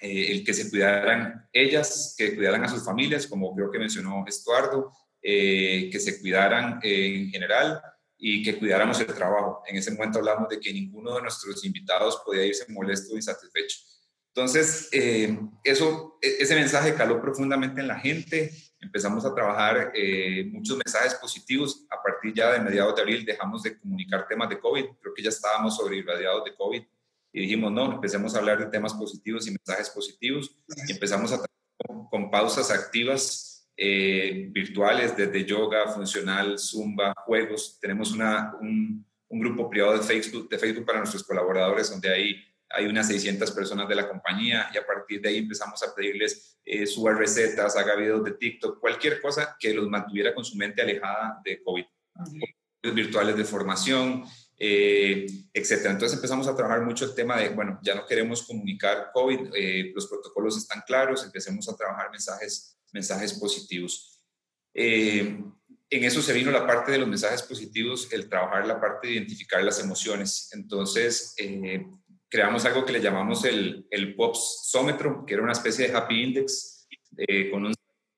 Eh, el que se cuidaran ellas, que cuidaran a sus familias, como creo que mencionó Estuardo, eh, que se cuidaran eh, en general y que cuidáramos el trabajo. En ese momento hablamos de que ninguno de nuestros invitados podía irse molesto o insatisfecho. Entonces, eh, eso, e, ese mensaje caló profundamente en la gente. Empezamos a trabajar muchos mensajes positivos. A partir ya de mediados de abril dejamos de comunicar temas de COVID. Creo que ya estábamos sobre irradiados de COVID y dijimos, no, empecemos a hablar de temas positivos y mensajes positivos. Y empezamos a con, con pausas activas eh, virtuales, desde yoga, funcional, zumba, juegos. Tenemos una, un, grupo privado de Facebook, de Facebook para nuestros colaboradores, donde hay, hay unas 600 personas de la compañía y a partir de ahí empezamos a pedirles eh, suba recetas, haga videos de TikTok, cualquier cosa que los mantuviera con su mente alejada de COVID. Virtuales de formación, eh, etcétera. Entonces empezamos a trabajar mucho el tema de, bueno, ya no queremos comunicar COVID, eh, los protocolos están claros, empecemos a trabajar mensajes mensajes positivos. Eh, en eso se vino la parte de los mensajes positivos, el trabajar la parte de identificar las emociones. Entonces, eh, creamos algo que le llamamos el, el POPSómetro, que era una especie de Happy Index eh, con un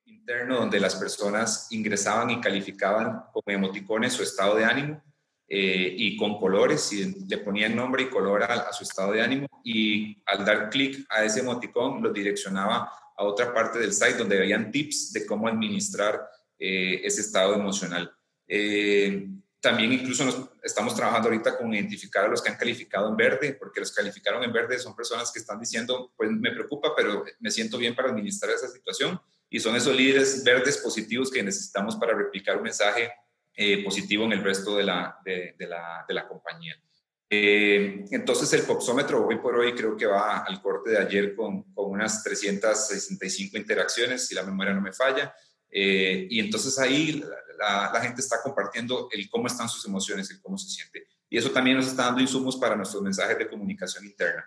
interno donde las personas ingresaban y calificaban con emoticones su estado de ánimo y con colores, y le ponían nombre y color a, su estado de ánimo y al dar clic a ese emoticón lo direccionaba a otra parte del site donde habían tips de cómo administrar eh, ese estado emocional. Eh, también incluso nos, estamos trabajando ahorita con identificar a los que han calificado en verde, porque los calificaron en verde son personas que están diciendo, pues me preocupa, pero me siento bien para administrar esa situación. Y son esos líderes verdes positivos que necesitamos para replicar un mensaje eh, positivo en el resto de la, de, la, de la compañía. Eh, entonces el popsómetro hoy por hoy creo que va al corte de ayer con, con unas 365 interacciones, si la memoria no me falla. Eh, y entonces ahí la, la, gente está compartiendo el cómo están sus emociones, el cómo se siente. Y eso también nos está dando insumos para nuestros mensajes de comunicación interna.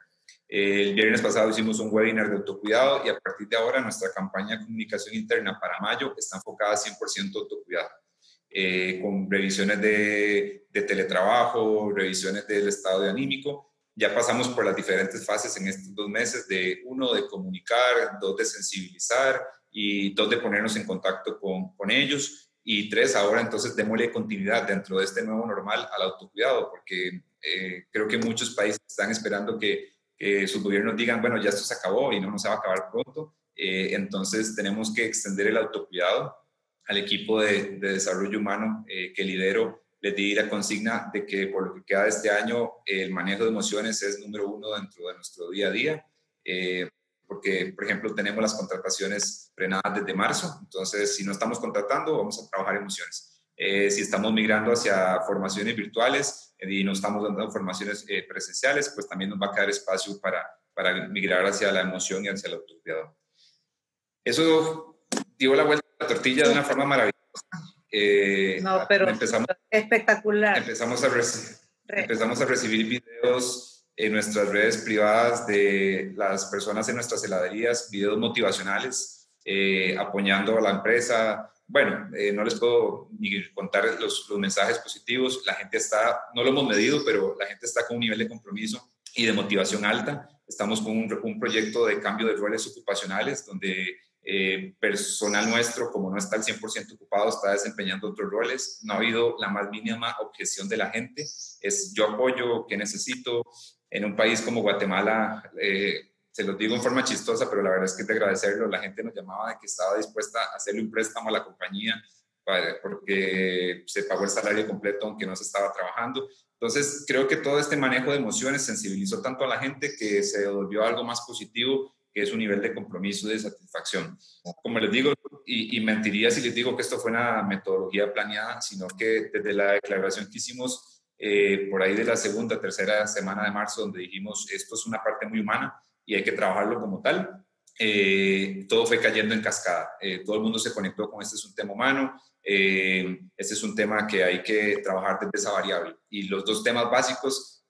Eh, el viernes pasado hicimos un webinar de autocuidado y a partir de ahora nuestra campaña de comunicación interna para mayo está enfocada 100% autocuidado. Eh, con revisiones de, teletrabajo, revisiones del estado de anímico. Ya pasamos por las diferentes fases en estos dos meses de uno, de comunicar, dos, de sensibilizar y dos, de ponernos en contacto con, ellos. Y tres, ahora entonces démosle continuidad dentro de este nuevo normal al autocuidado, porque eh, creo que muchos países están esperando que, que, sus gobiernos digan, bueno, ya esto se acabó y no nos va a acabar pronto. Eh, entonces tenemos que extender el autocuidado al equipo de, desarrollo humano eh, que lidero, les di la consigna de que por lo que queda de este año, el manejo de emociones es número uno dentro de nuestro día a día. Eh, porque, por ejemplo, tenemos las contrataciones frenadas desde marzo, entonces si no estamos contratando, vamos a trabajar emociones. Eh, si estamos migrando hacia formaciones virtuales y no estamos dando formaciones presenciales, pues también nos va a quedar espacio para, para migrar hacia la emoción y hacia el autocuidado. Eso dio la vuelta la tortilla de una forma maravillosa. Eh, no, pero empezamos, espectacular. Empezamos a, empezamos a recibir videos en nuestras redes privadas de las personas en nuestras heladerías, videos motivacionales, eh, apoyando a la empresa. Bueno, eh, no les puedo ni contar los, los, mensajes positivos. La gente está, no lo hemos medido, pero la gente está con un nivel de compromiso y de motivación alta. Estamos con un, un proyecto de cambio de roles ocupacionales donde eh, personal nuestro, como no está al 100% ocupado, está desempeñando otros roles. No ha habido la más mínima objeción de la gente. Es yo apoyo, que necesito. En un país como Guatemala, eh, se los digo en forma chistosa, pero la verdad es que es de agradecerlo. La gente nos llamaba de que estaba dispuesta a hacerle un préstamo a la compañía porque se pagó el salario completo aunque no se estaba trabajando. Entonces, creo que todo este manejo de emociones sensibilizó tanto a la gente que se volvió algo más positivo, que es un nivel de compromiso y de satisfacción. Como les digo, y, y, mentiría si les digo que esto fue una metodología planeada, sino que desde la declaración que hicimos eh, por ahí de la segunda, tercera semana de marzo, donde dijimos esto es una parte muy humana y hay que trabajarlo como tal, eh, todo fue cayendo en cascada. Eh, todo el mundo se conectó con este es un tema humano, eh, este es un tema que hay que trabajar desde esa variable. Y los dos temas básicos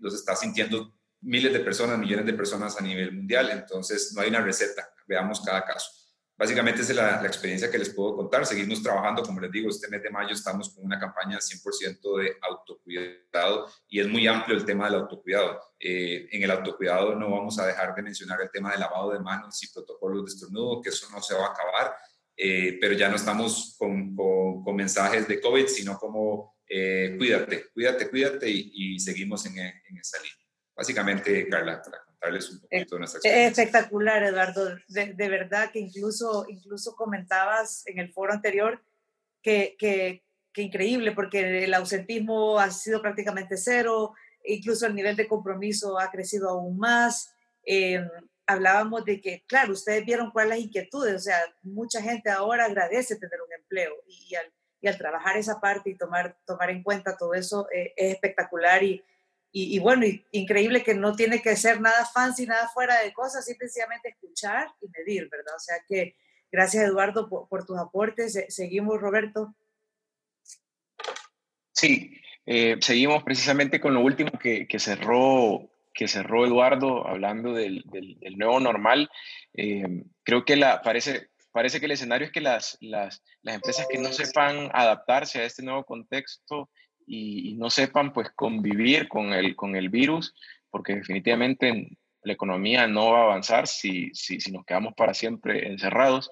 los está sintiendo miles de personas, millones de personas a nivel mundial, entonces no hay una receta, veamos cada caso. Básicamente esa es la, experiencia que les puedo contar. Seguimos trabajando, como les digo, este mes de mayo estamos con una campaña 100% de autocuidado y es muy amplio el tema del autocuidado. Eh, en el autocuidado no vamos a dejar de mencionar el tema de lavado de manos y protocolos de estornudo, que eso no se va a acabar, eh, pero ya no estamos con, con, mensajes de COVID, sino como eh, cuídate, cuídate, cuídate y, y seguimos en, en esa línea. Básicamente, Carla, para contarles un poquito de nuestra experiencia. Espectacular, Eduardo. De, de, verdad que incluso, incluso comentabas en el foro anterior que, que, que, increíble, porque el ausentismo ha sido prácticamente cero, incluso el nivel de compromiso ha crecido aún más. Eh, hablábamos de que, claro, ustedes vieron cuáles las inquietudes, o sea, mucha gente ahora agradece tener un empleo y, al, y al, trabajar esa parte y tomar, tomar en cuenta todo eso eh, es espectacular y, y, bueno, increíble que no tiene que ser nada fancy, nada fuera de cosas, simplemente escuchar y medir, ¿verdad? O sea que gracias Eduardo por, tus aportes. Seguimos, Roberto. Sí, eh, seguimos precisamente con lo último que, que, cerró, que cerró Eduardo hablando del, del, nuevo normal. Eh, creo que la, parece, parece que el escenario es que las, las, las empresas que no sepan adaptarse a este nuevo contexto y, no sepan pues convivir con el, con el virus, porque definitivamente la economía no va a avanzar si, si, si nos quedamos para siempre encerrados.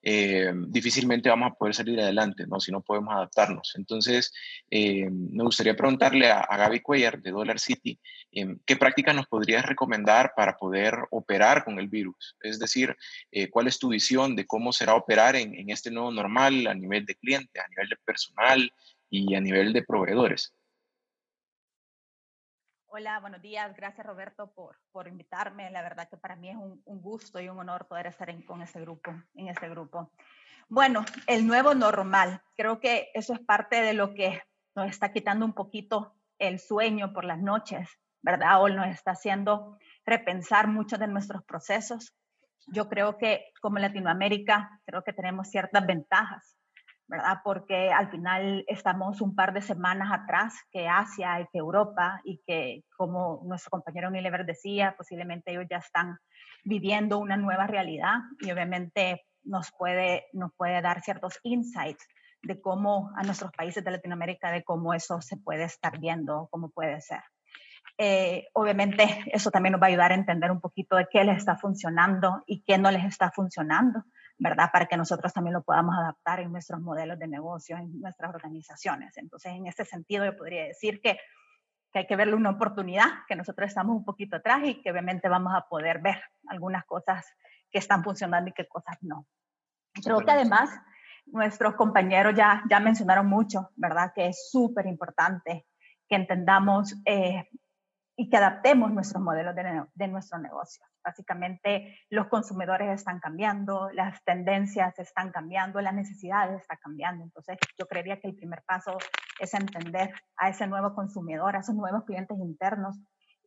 Eh, difícilmente vamos a poder salir adelante, ¿no? Si no podemos adaptarnos. Entonces, eh, me gustaría preguntarle a, Gaby Cuellar de Dollar City, eh, ¿qué prácticas nos podrías recomendar para poder operar con el virus? Es decir, ¿cuál es tu visión de cómo será operar en, en, este nuevo normal a nivel de cliente, a nivel de personal, y a nivel de proveedores. Hola, buenos días. Gracias Roberto por, por invitarme. La verdad que para mí es un, un gusto y un honor poder estar en, con este grupo, en este grupo. Bueno, el nuevo normal. Creo que eso es parte de lo que nos está quitando un poquito el sueño por las noches, ¿verdad? O nos está haciendo repensar muchos de nuestros procesos. Yo creo que como Latinoamérica, creo que tenemos ciertas ventajas ¿verdad? Porque al final estamos un par de semanas atrás que Asia y que Europa y que, como nuestro compañero Unilever decía, posiblemente ellos ya están viviendo una nueva realidad y obviamente nos puede, nos puede dar ciertos insights de cómo a nuestros países de Latinoamérica, de cómo eso se puede estar viendo, cómo puede ser. Eh, obviamente eso también nos va a ayudar a entender un poquito de qué les está funcionando y qué no les está funcionando ¿verdad? Para que nosotros también lo podamos adaptar en nuestros modelos de negocio, en nuestras organizaciones. Entonces, en ese sentido, yo podría decir que, que hay que verle una oportunidad, que nosotros estamos un poquito atrás y que obviamente vamos a poder ver algunas cosas que están funcionando y qué cosas no. Creo que además nuestros compañeros ya, ya mencionaron mucho, ¿verdad? Que es súper importante que entendamos eh, y que adaptemos nuestros modelos de, de, nuestro negocio. Básicamente, los consumidores están cambiando, las tendencias están cambiando, las necesidades están cambiando. Entonces, yo creería que el primer paso es entender a ese nuevo consumidor, a esos nuevos clientes internos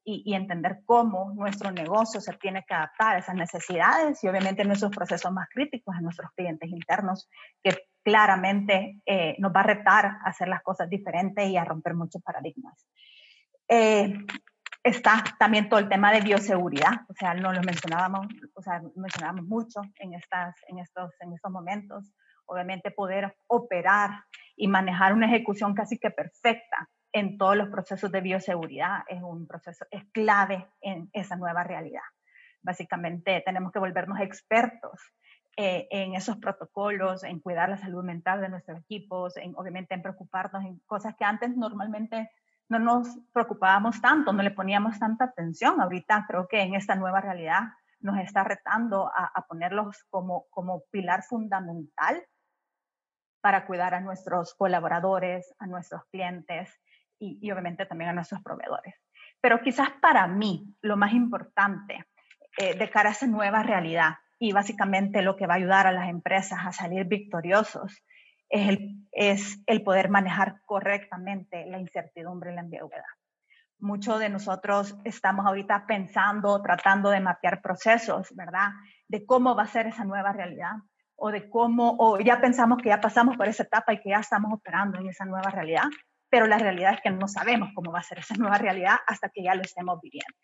y, y entender cómo nuestro negocio se tiene que adaptar a esas necesidades y obviamente nuestros procesos más críticos a nuestros clientes internos, que claramente eh, nos va a retar a hacer las cosas diferentes y a romper muchos paradigmas. Eh, Está también todo el tema de bioseguridad, o sea, no lo mencionábamos, o sea, mencionábamos mucho en, estas, en, estos, en estos momentos. Obviamente poder operar y manejar una ejecución casi que perfecta en todos los procesos de bioseguridad es un proceso, es clave en esa nueva realidad. Básicamente tenemos que volvernos expertos eh, en esos protocolos, en cuidar la salud mental de nuestros equipos, en, obviamente en preocuparnos en cosas que antes normalmente no nos preocupábamos tanto, no le poníamos tanta atención. Ahorita creo que en esta nueva realidad nos está retando a, ponerlos como, pilar fundamental para cuidar a nuestros colaboradores, a nuestros clientes y, obviamente también a nuestros proveedores. Pero quizás para mí lo más importante eh, de cara a esa nueva realidad y básicamente lo que va a ayudar a las empresas a salir victoriosos es el, es el poder manejar correctamente la incertidumbre y la ambigüedad. Muchos de nosotros estamos ahorita pensando, tratando de mapear procesos, ¿verdad? De cómo va a ser esa nueva realidad o de cómo, o ya pensamos que ya pasamos por esa etapa y que ya estamos operando en esa nueva realidad, pero la realidad es que no sabemos cómo va a ser esa nueva realidad hasta que ya lo estemos viviendo.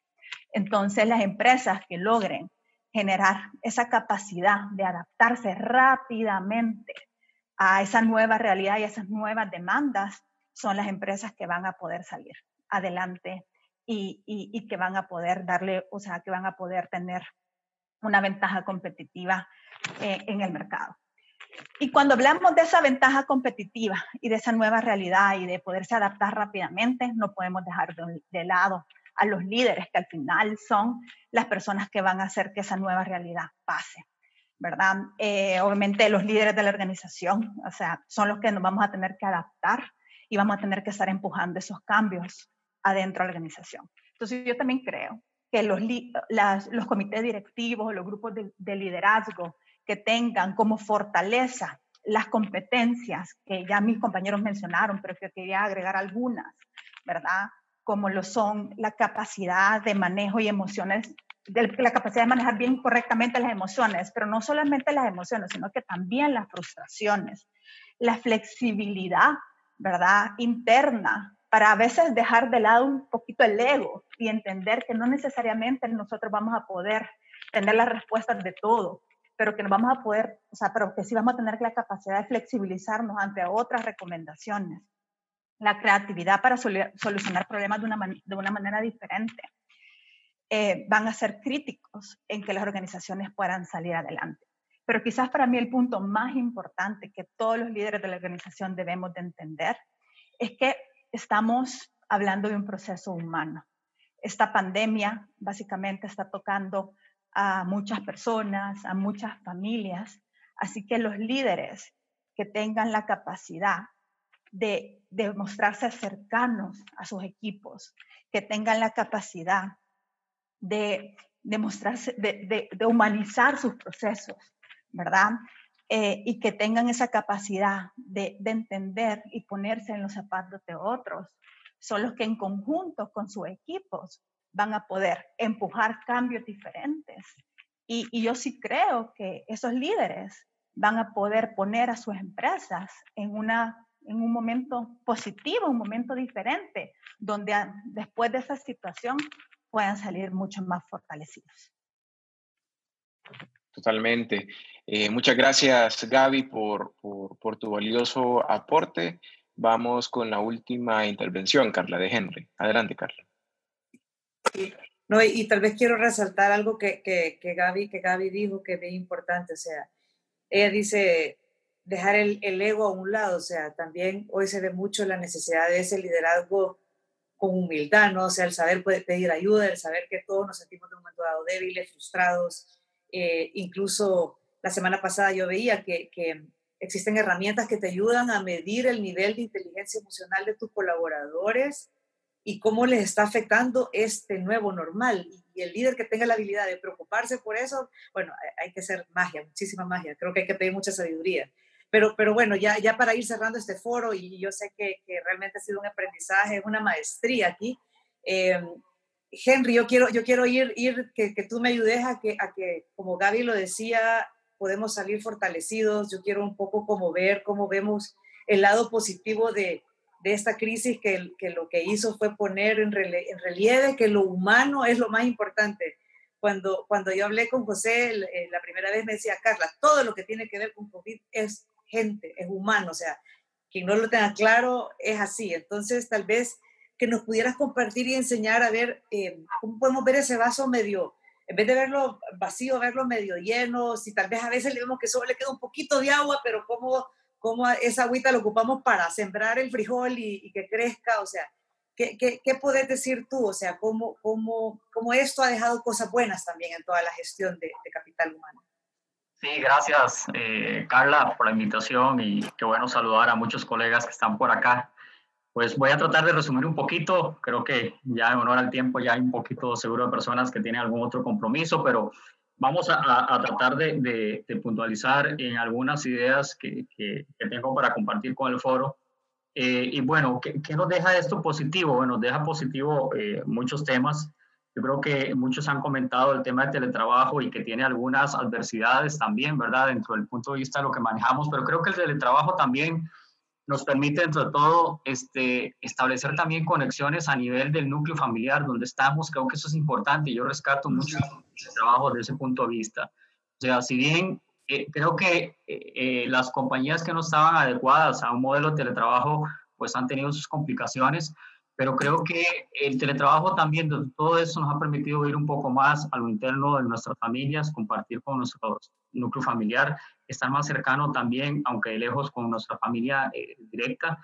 Entonces, las empresas que logren generar esa capacidad de adaptarse rápidamente a esa nueva realidad y a esas nuevas demandas son las empresas que van a poder salir adelante y, y, que van a poder darle, o sea, que van a poder tener una ventaja competitiva eh, en el mercado. Y cuando hablamos de esa ventaja competitiva y de esa nueva realidad y de poderse adaptar rápidamente, no podemos dejar de, lado a los líderes que al final son las personas que van a hacer que esa nueva realidad pase. ¿Verdad? Eh, obviamente los líderes de la organización, o sea, son los que nos vamos a tener que adaptar y vamos a tener que estar empujando esos cambios adentro de la organización. Entonces yo también creo que los, los comités directivos, los grupos de liderazgo que tengan como fortaleza las competencias que ya mis compañeros mencionaron, pero que quería agregar algunas, ¿verdad? Como lo son la capacidad de manejo y emociones la capacidad de manejar bien correctamente las emociones, pero no solamente las emociones, sino que también las frustraciones, la flexibilidad, ¿verdad? Interna, para a veces dejar de lado un poquito el ego y entender que no necesariamente nosotros vamos a poder tener las respuestas de todo, pero que no vamos a poder, o sea, pero que sí vamos a tener la capacidad de flexibilizarnos ante otras recomendaciones. La creatividad para solucionar problemas de una, de una manera diferente eh, van a ser críticos en que las organizaciones puedan salir adelante. Pero quizás para mí el punto más importante que todos los líderes de la organización debemos de entender es que estamos hablando de un proceso humano. Esta pandemia básicamente está tocando a muchas personas, a muchas familias, así que los líderes que tengan la capacidad de, de mostrarse cercanos a sus equipos, que tengan la capacidad de, demostrarse, de, humanizar sus procesos, ¿verdad? Eh, y que tengan esa capacidad de, entender y ponerse en los zapatos de otros, son los que en conjunto con sus equipos van a poder empujar cambios diferentes. Y, y, yo sí creo que esos líderes van a poder poner a sus empresas en, una, en un momento positivo, un momento diferente, donde después de esa situación puedan salir mucho más fortalecidos. Totalmente. Eh, muchas gracias, Gaby, por, por, tu valioso aporte. Vamos con la última intervención, Carla de Henry. Adelante, Carla. No, y, tal vez quiero resaltar algo que, que, que, Gaby, que Gaby dijo que es importante. O sea, ella dice dejar el, el, ego a un lado. O sea, también hoy se ve mucho la necesidad de ese liderazgo con humildad, ¿no? O sea, el saber puede pedir ayuda, el saber que todos nos sentimos de un momento dado débiles, frustrados. Eh, incluso la semana pasada yo veía que, que, existen herramientas que te ayudan a medir el nivel de inteligencia emocional de tus colaboradores y cómo les está afectando este nuevo normal. Y el líder que tenga la habilidad de preocuparse por eso, bueno, hay que hacer magia, muchísima magia. Creo que hay que pedir mucha sabiduría. Pero, pero bueno, ya, ya para ir cerrando este foro, y yo sé que, que realmente ha sido un aprendizaje, una maestría aquí. Eh, Henry, yo quiero, yo quiero ir, ir que, que, tú me ayudes a que, a que, como Gaby lo decía, podemos salir fortalecidos. Yo quiero un poco como ver cómo vemos el lado positivo de, de esta crisis que, que, lo que hizo fue poner en, en, relieve que lo humano es lo más importante. Cuando, cuando yo hablé con José eh, la primera vez me decía, Carla, todo lo que tiene que ver con COVID es gente, es humano, o sea, quien no lo tenga claro es así. Entonces, tal vez que nos pudieras compartir y enseñar a ver eh, cómo podemos ver ese vaso medio, en vez de verlo vacío, verlo medio lleno, si tal vez a veces le vemos que solo le queda un poquito de agua, pero cómo, cómo esa agüita lo ocupamos para sembrar el frijol y, que crezca, o sea, ¿qué, qué, puedes decir tú? O sea, ¿cómo, cómo, cómo esto ha dejado cosas buenas también en toda la gestión de capital humano? Sí, gracias eh, Carla por la invitación y qué bueno saludar a muchos colegas que están por acá. Pues voy a tratar de resumir un poquito, creo que ya en honor al tiempo ya hay un poquito seguro de personas que tienen algún otro compromiso, pero vamos a, tratar de, puntualizar en algunas ideas que, tengo para compartir con el foro. Eh, y bueno, ¿qué, nos deja esto positivo? Bueno, nos deja positivo eh, muchos temas. Yo creo que muchos han comentado el tema de teletrabajo y que tiene algunas adversidades también, ¿verdad? Dentro del punto de vista de lo que manejamos, pero creo que el teletrabajo también nos permite, dentro de todo, este, establecer también conexiones a nivel del núcleo familiar donde estamos. Creo que eso es importante y yo rescato mucho el trabajo desde ese punto de vista. O sea, si bien eh, creo que eh, eh, las compañías que no estaban adecuadas a un modelo de teletrabajo, pues han tenido sus complicaciones, pero creo que el teletrabajo también, todo eso nos ha permitido ir un poco más a lo interno de nuestras familias, compartir con nuestro núcleo familiar, estar más cercano también, aunque lejos, con nuestra familia eh, directa.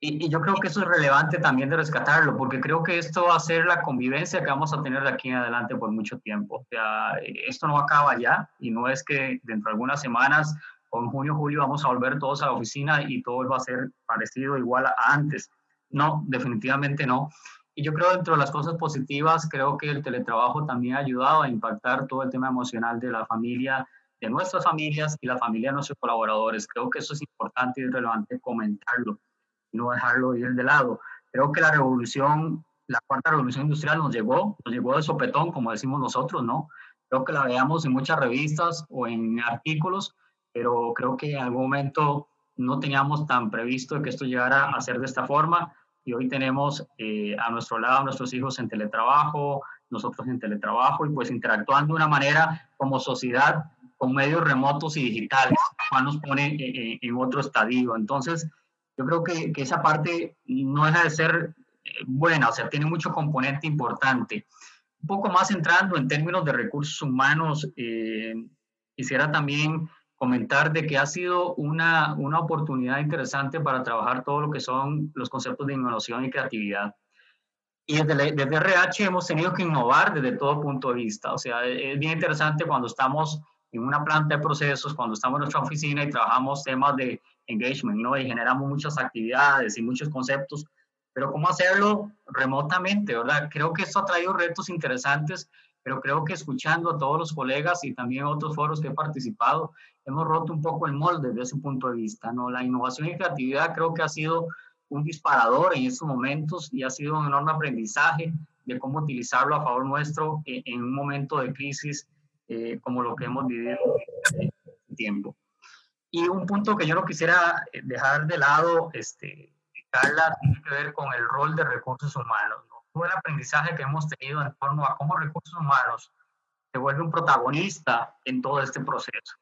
Y, y, yo creo que eso es relevante también de rescatarlo, porque creo que esto va a ser la convivencia que vamos a tener de aquí en adelante por mucho tiempo. O sea, esto no acaba ya y no es que dentro de algunas semanas en junio, julio vamos a volver todos a la oficina y todo va a ser parecido, igual a antes no, definitivamente no. Y yo creo dentro de las cosas positivas, creo que el teletrabajo también ha ayudado a impactar todo el tema emocional de la familia, de nuestras familias y la familia de nuestros colaboradores. Creo que eso es importante y relevante comentarlo, no dejarlo ir de lado. Creo que la revolución, la cuarta revolución industrial nos llegó, nos llegó de sopetón, como decimos nosotros, ¿no? Creo que la veamos en muchas revistas o en artículos, pero creo que en algún momento no teníamos tan previsto que esto llegara a ser de esta forma y hoy tenemos eh, a nuestro lado a nuestros hijos en teletrabajo, nosotros en teletrabajo y pues interactuando de una manera como sociedad con medios remotos y digitales, cual nos pone eh, eh, en otro estadio. Entonces, yo creo que, que, esa parte no deja de ser buena, o sea, tiene mucho componente importante. Un poco más entrando en términos de recursos humanos, quisiera también comentar de que ha sido una, una oportunidad interesante para trabajar todo lo que son los conceptos de innovación y creatividad. Y desde, desde RH hemos tenido que innovar desde todo punto de vista. O sea, es bien interesante cuando estamos en una planta de procesos, cuando estamos en nuestra oficina y trabajamos temas de engagement, ¿no? Y generamos muchas actividades y muchos conceptos, pero ¿cómo hacerlo remotamente, verdad? Creo que esto ha traído retos interesantes pero creo que escuchando a todos los colegas y también otros foros que he participado, hemos roto un poco el molde desde ese punto de vista. ¿no? La innovación y creatividad creo que ha sido un disparador en estos momentos y ha sido un enorme aprendizaje de cómo utilizarlo a favor nuestro en, un momento de crisis eh, como lo que hemos vivido en este tiempo. Y un punto que yo no quisiera eh, dejar de lado, este, Carla, tiene que ver con el rol de recursos humanos el aprendizaje que hemos tenido en torno a cómo recursos humanos se vuelve un protagonista en todo este proceso.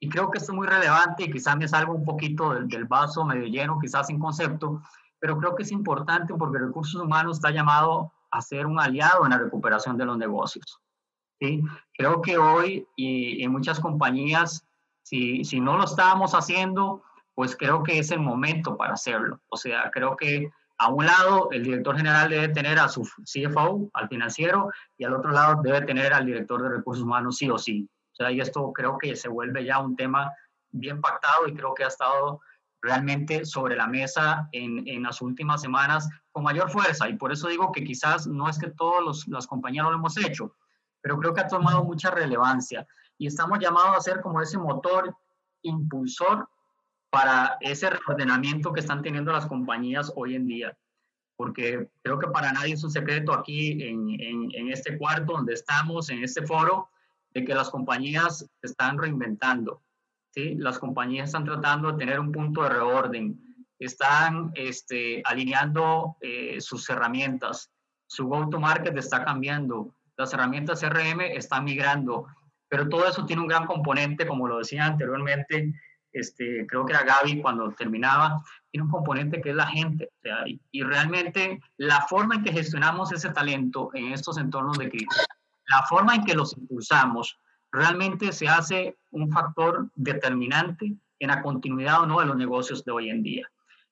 Y creo que esto es muy relevante y quizás me salgo un poquito del, del vaso medio lleno, quizás sin concepto, pero creo que es importante porque recursos humanos está llamado a ser un aliado en la recuperación de los negocios. ¿sí? Creo que hoy y en muchas compañías, si, si no lo estábamos haciendo, pues creo que es el momento para hacerlo. O sea, creo que a un lado, el director general debe tener a su CFO, al financiero, y al otro lado debe tener al director de recursos humanos sí o sí. O sea, y esto creo que se vuelve ya un tema bien pactado y creo que ha estado realmente sobre la mesa en, en las últimas semanas con mayor fuerza. Y por eso digo que quizás no es que todas las compañías lo hemos hecho, pero creo que ha tomado mucha relevancia. Y estamos llamados a ser como ese motor impulsor para ese reordenamiento que están teniendo las compañías hoy en día. Porque creo que para nadie es un secreto aquí en, en, este cuarto donde estamos, en este foro, de que las compañías están reinventando. ¿sí? Las compañías están tratando de tener un punto de reorden, están este, alineando eh, sus herramientas, su go-to-market está cambiando, las herramientas CRM están migrando, pero todo eso tiene un gran componente, como lo decía anteriormente, este, creo que era Gaby cuando terminaba, tiene un componente que es la gente. y, realmente la forma en que gestionamos ese talento en estos entornos de crisis, la forma en que los impulsamos, realmente se hace un factor determinante en la continuidad o no de los negocios de hoy en día.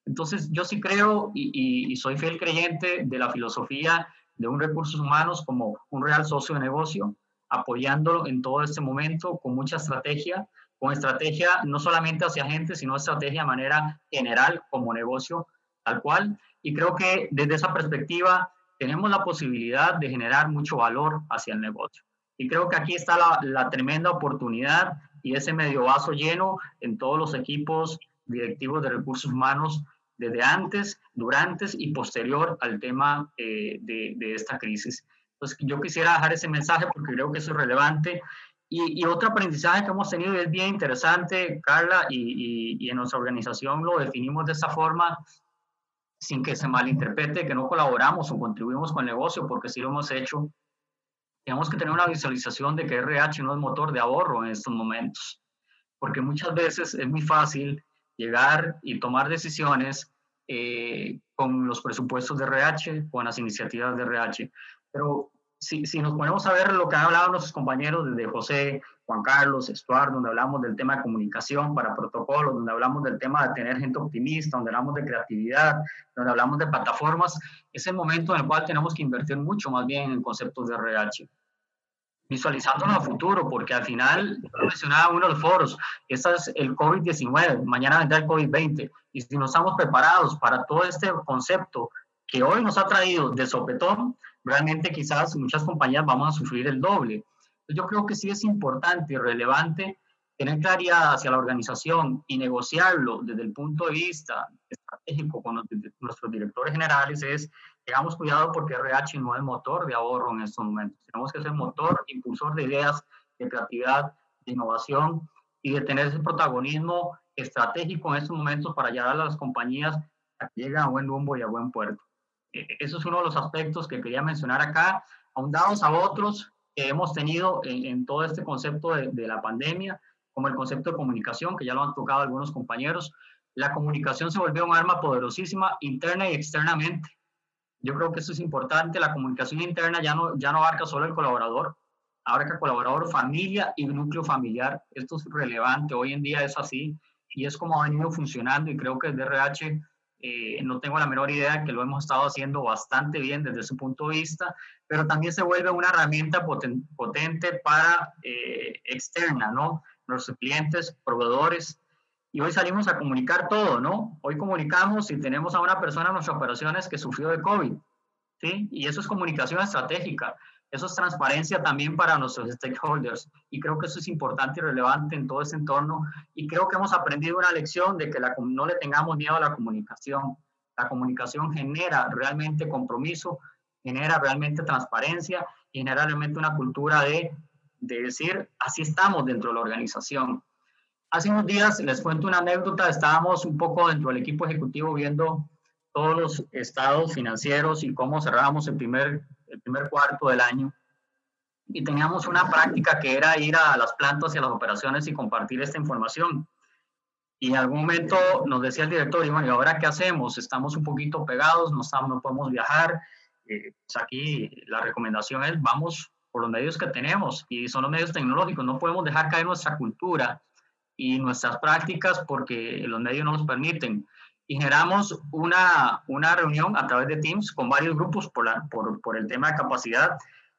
Entonces, yo sí creo y, y soy fiel creyente de la filosofía de un recursos humanos como un real socio de negocio, apoyándolo en todo este momento con mucha estrategia, con estrategia no solamente hacia gente, sino estrategia de manera general como negocio tal cual. Y creo que desde esa perspectiva tenemos la posibilidad de generar mucho valor hacia el negocio. Y creo que aquí está la, la tremenda oportunidad y ese medio vaso lleno en todos los equipos directivos de recursos humanos desde antes, durante y posterior al tema eh, de, de, esta crisis. Entonces, yo quisiera dejar ese mensaje porque creo que eso es relevante. Y, y otro aprendizaje que hemos tenido y es bien interesante, Carla, y, y, y, en nuestra organización lo definimos de esta forma, sin que se malinterprete que no colaboramos o contribuimos con el negocio, porque sí lo hemos hecho. Tenemos que tener una visualización de que RH no es motor de ahorro en estos momentos, porque muchas veces es muy fácil llegar y tomar decisiones eh, con los presupuestos de RH, con las iniciativas de RH. Pero si, si, nos ponemos a ver lo que han hablado nuestros compañeros desde José, Juan Carlos, Estuardo, donde hablamos del tema de comunicación para protocolos, donde hablamos del tema de tener gente optimista, donde hablamos de creatividad, donde hablamos de plataformas, es el momento en el cual tenemos que invertir mucho más bien en conceptos de RH visualizándonos a futuro, porque al final, lo mencionaba uno de los foros, este es el COVID-19, mañana vendrá el COVID-20, y si no estamos preparados para todo este concepto que hoy nos ha traído de sopetón, realmente quizás muchas compañías vamos a sufrir el doble. Yo creo que sí es importante y relevante tener claridad hacia la organización y negociarlo desde el punto de vista estratégico con nuestros directores generales es tengamos cuidado porque RH no es motor de ahorro en estos momentos. Tenemos que ser motor, impulsor de ideas, de creatividad, de innovación y de tener ese protagonismo estratégico en estos momentos para llevar a las compañías a que lleguen a buen rumbo y a buen puerto. E, e, eso es uno de los aspectos que quería mencionar acá, ahondados a otros que hemos tenido en, todo este concepto de, de la pandemia, como el concepto de comunicación, que ya lo han tocado algunos compañeros. La comunicación se volvió un arma poderosísima interna y externamente yo creo que eso es importante. La comunicación interna ya no, ya no abarca solo el colaborador, abarca colaborador, familia y núcleo familiar. Esto es relevante. Hoy en día es así y es como ha venido funcionando y creo que el DRH eh, no tengo la menor idea que lo hemos estado haciendo bastante bien desde su punto de vista, pero también se vuelve una herramienta potente para eh, externa, ¿no? Nuestros clientes, proveedores, y hoy salimos a comunicar todo, ¿no? Hoy comunicamos y tenemos a una persona en nuestras operaciones que sufrió de COVID, ¿sí? Y eso es comunicación estratégica, eso es transparencia también para nuestros stakeholders y creo que eso es importante y relevante en todo ese entorno y creo que hemos aprendido una lección de que la, no le tengamos miedo a la comunicación. La comunicación genera realmente compromiso, genera realmente transparencia y genera realmente una cultura de, de decir, así estamos dentro de la organización Hace unos días, les cuento una anécdota, estábamos un poco dentro del equipo ejecutivo viendo todos los estados financieros y cómo cerrábamos el primer, el primer cuarto del año. Y teníamos una práctica que era ir a las plantas y a las operaciones y compartir esta información. Y en algún momento nos decía el director, y bueno, ¿y ahora qué hacemos? Estamos un poquito pegados, no, estamos, no podemos viajar. Eh, pues aquí la recomendación es, vamos por los medios que tenemos, y son los medios tecnológicos, no podemos dejar caer nuestra cultura y nuestras prácticas porque los medios no nos permiten. Y generamos una, una reunión a través de Teams con varios grupos por, la, por, por, el tema de capacidad,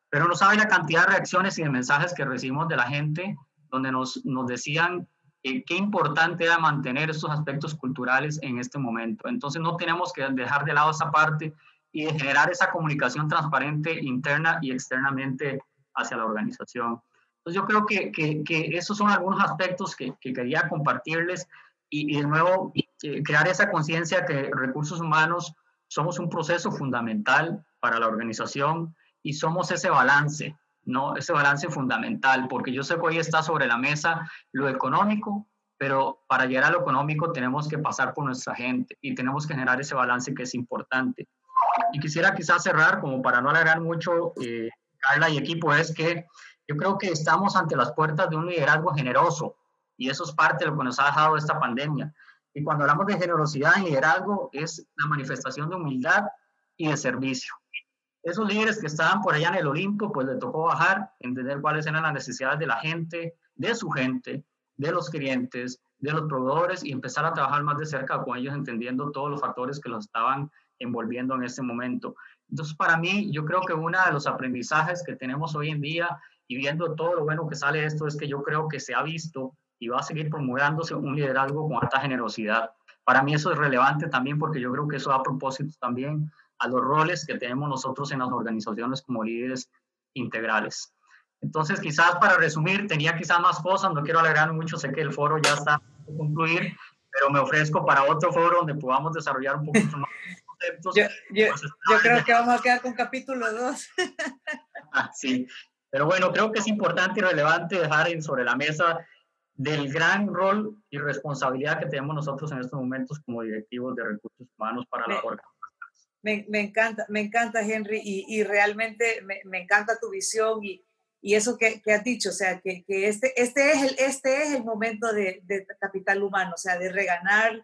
pero no sabe la cantidad de reacciones y de mensajes que recibimos de la gente donde nos, nos decían eh, qué importante era mantener estos aspectos culturales en este momento. Entonces no tenemos que dejar de lado esa parte y generar esa comunicación transparente interna y externamente hacia la organización. Entonces yo creo que, que, esos son algunos aspectos que quería compartirles y, de nuevo eh, crear esa conciencia que recursos humanos somos un proceso fundamental para la organización y somos ese balance, ¿no? Ese balance fundamental, porque yo sé que hoy está sobre la mesa lo económico, pero para llegar a lo económico tenemos que pasar por nuestra gente y tenemos que generar ese balance que es importante. Y quisiera quizás cerrar, como para no alargar mucho, eh, Carla y equipo, es que yo creo que estamos ante las puertas de un liderazgo generoso y eso es parte de lo que nos ha dejado esta pandemia. Y cuando hablamos de generosidad en liderazgo es la manifestación de humildad y de servicio. Esos líderes que estaban por allá en el Olimpo, pues le tocó bajar, entender cuáles eran las necesidades de la gente, de su gente, de los clientes, de los proveedores y empezar a trabajar más de cerca con ellos, entendiendo todos los factores que los estaban envolviendo en ese momento. Entonces, para mí, yo creo que uno de los aprendizajes que tenemos hoy en día y viendo todo lo bueno que sale de esto es que yo creo que se ha visto y va a seguir promulgándose un liderazgo con alta generosidad. Para mí eso es relevante también porque yo creo que eso da propósito también a los roles que tenemos nosotros en las organizaciones como líderes integrales. Entonces, quizás para resumir, tenía quizás más cosas, no quiero alegrar mucho, sé que el foro ya está a concluir, pero me ofrezco para otro foro donde podamos desarrollar un poquito más conceptos. Yo, yo, yo creo que vamos a quedar con capítulo 2. ah, sí, pero bueno, creo que es importante y relevante dejar en, sobre la mesa del gran rol y responsabilidad que tenemos nosotros en estos momentos como directivos de recursos humanos para la organización. Me, me, encanta, me encanta, Henry, y, y realmente me, me, encanta tu visión y, y eso que, que, has dicho, o sea, que, que, este, este, es el, este es el momento de, de, capital humano, o sea, de reganar,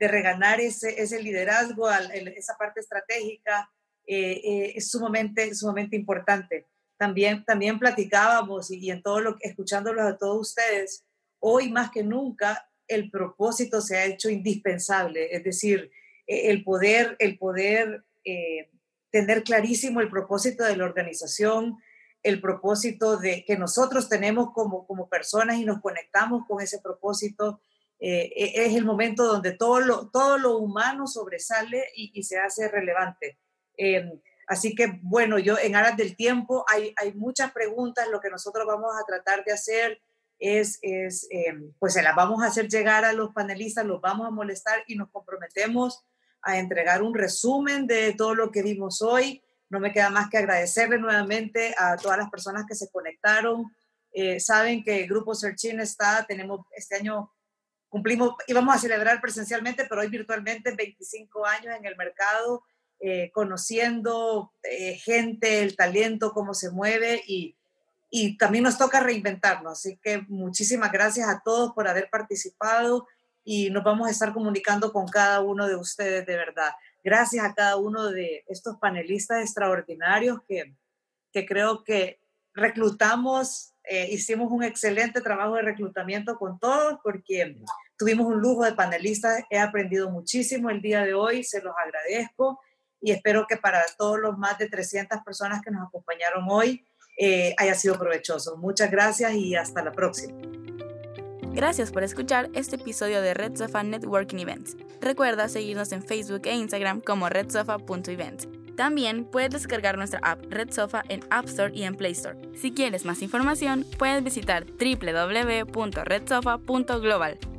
de reganar ese, ese liderazgo, esa parte estratégica, eh, eh, es sumamente, sumamente importante. También, también platicábamos y, y en todo lo que, escuchándolos a todos ustedes, hoy más que nunca el propósito se ha hecho indispensable, es decir, e, el poder, el poder eh, tener clarísimo el propósito de la organización, el propósito de que nosotros tenemos como, como personas y nos conectamos con ese propósito. Eh, e, es el momento donde todo lo, todo lo humano sobresale y, se hace relevante. Eh, así que, bueno, yo en aras del tiempo hay, hay muchas preguntas, lo que nosotros vamos a tratar de hacer es, es eh, pues se las vamos a hacer llegar a los panelistas, los vamos a molestar y nos comprometemos a entregar un resumen de todo lo que vimos hoy. No me queda más que agradecerle nuevamente a todas las personas que se conectaron. Eh, saben que el Grupo Searching está, tenemos este año, cumplimos, íbamos a celebrar presencialmente, pero hoy virtualmente 25 años en el mercado, eh, conociendo eh, gente, el talento, cómo se mueve y y también nos toca reinventarnos. Así que muchísimas gracias a todos por haber participado y nos vamos a estar comunicando con cada uno de ustedes de verdad. Gracias a cada uno de estos panelistas extraordinarios que, que creo que reclutamos, eh, hicimos un excelente trabajo de reclutamiento con todos porque tuvimos un lujo de panelistas, he aprendido muchísimo el día de hoy, se los agradezco y espero que para todos los más de 300 personas que nos acompañaron hoy, eh, haya sido provechoso. Muchas gracias y hasta la próxima. Gracias por escuchar este episodio de Red Sofa Networking Events. Recuerda seguirnos en Facebook e Instagram como redsofa.events. También puedes descargar nuestra app Red Sofa en App Store y en Play Store. Si quieres más información, puedes visitar www.redsofa.global.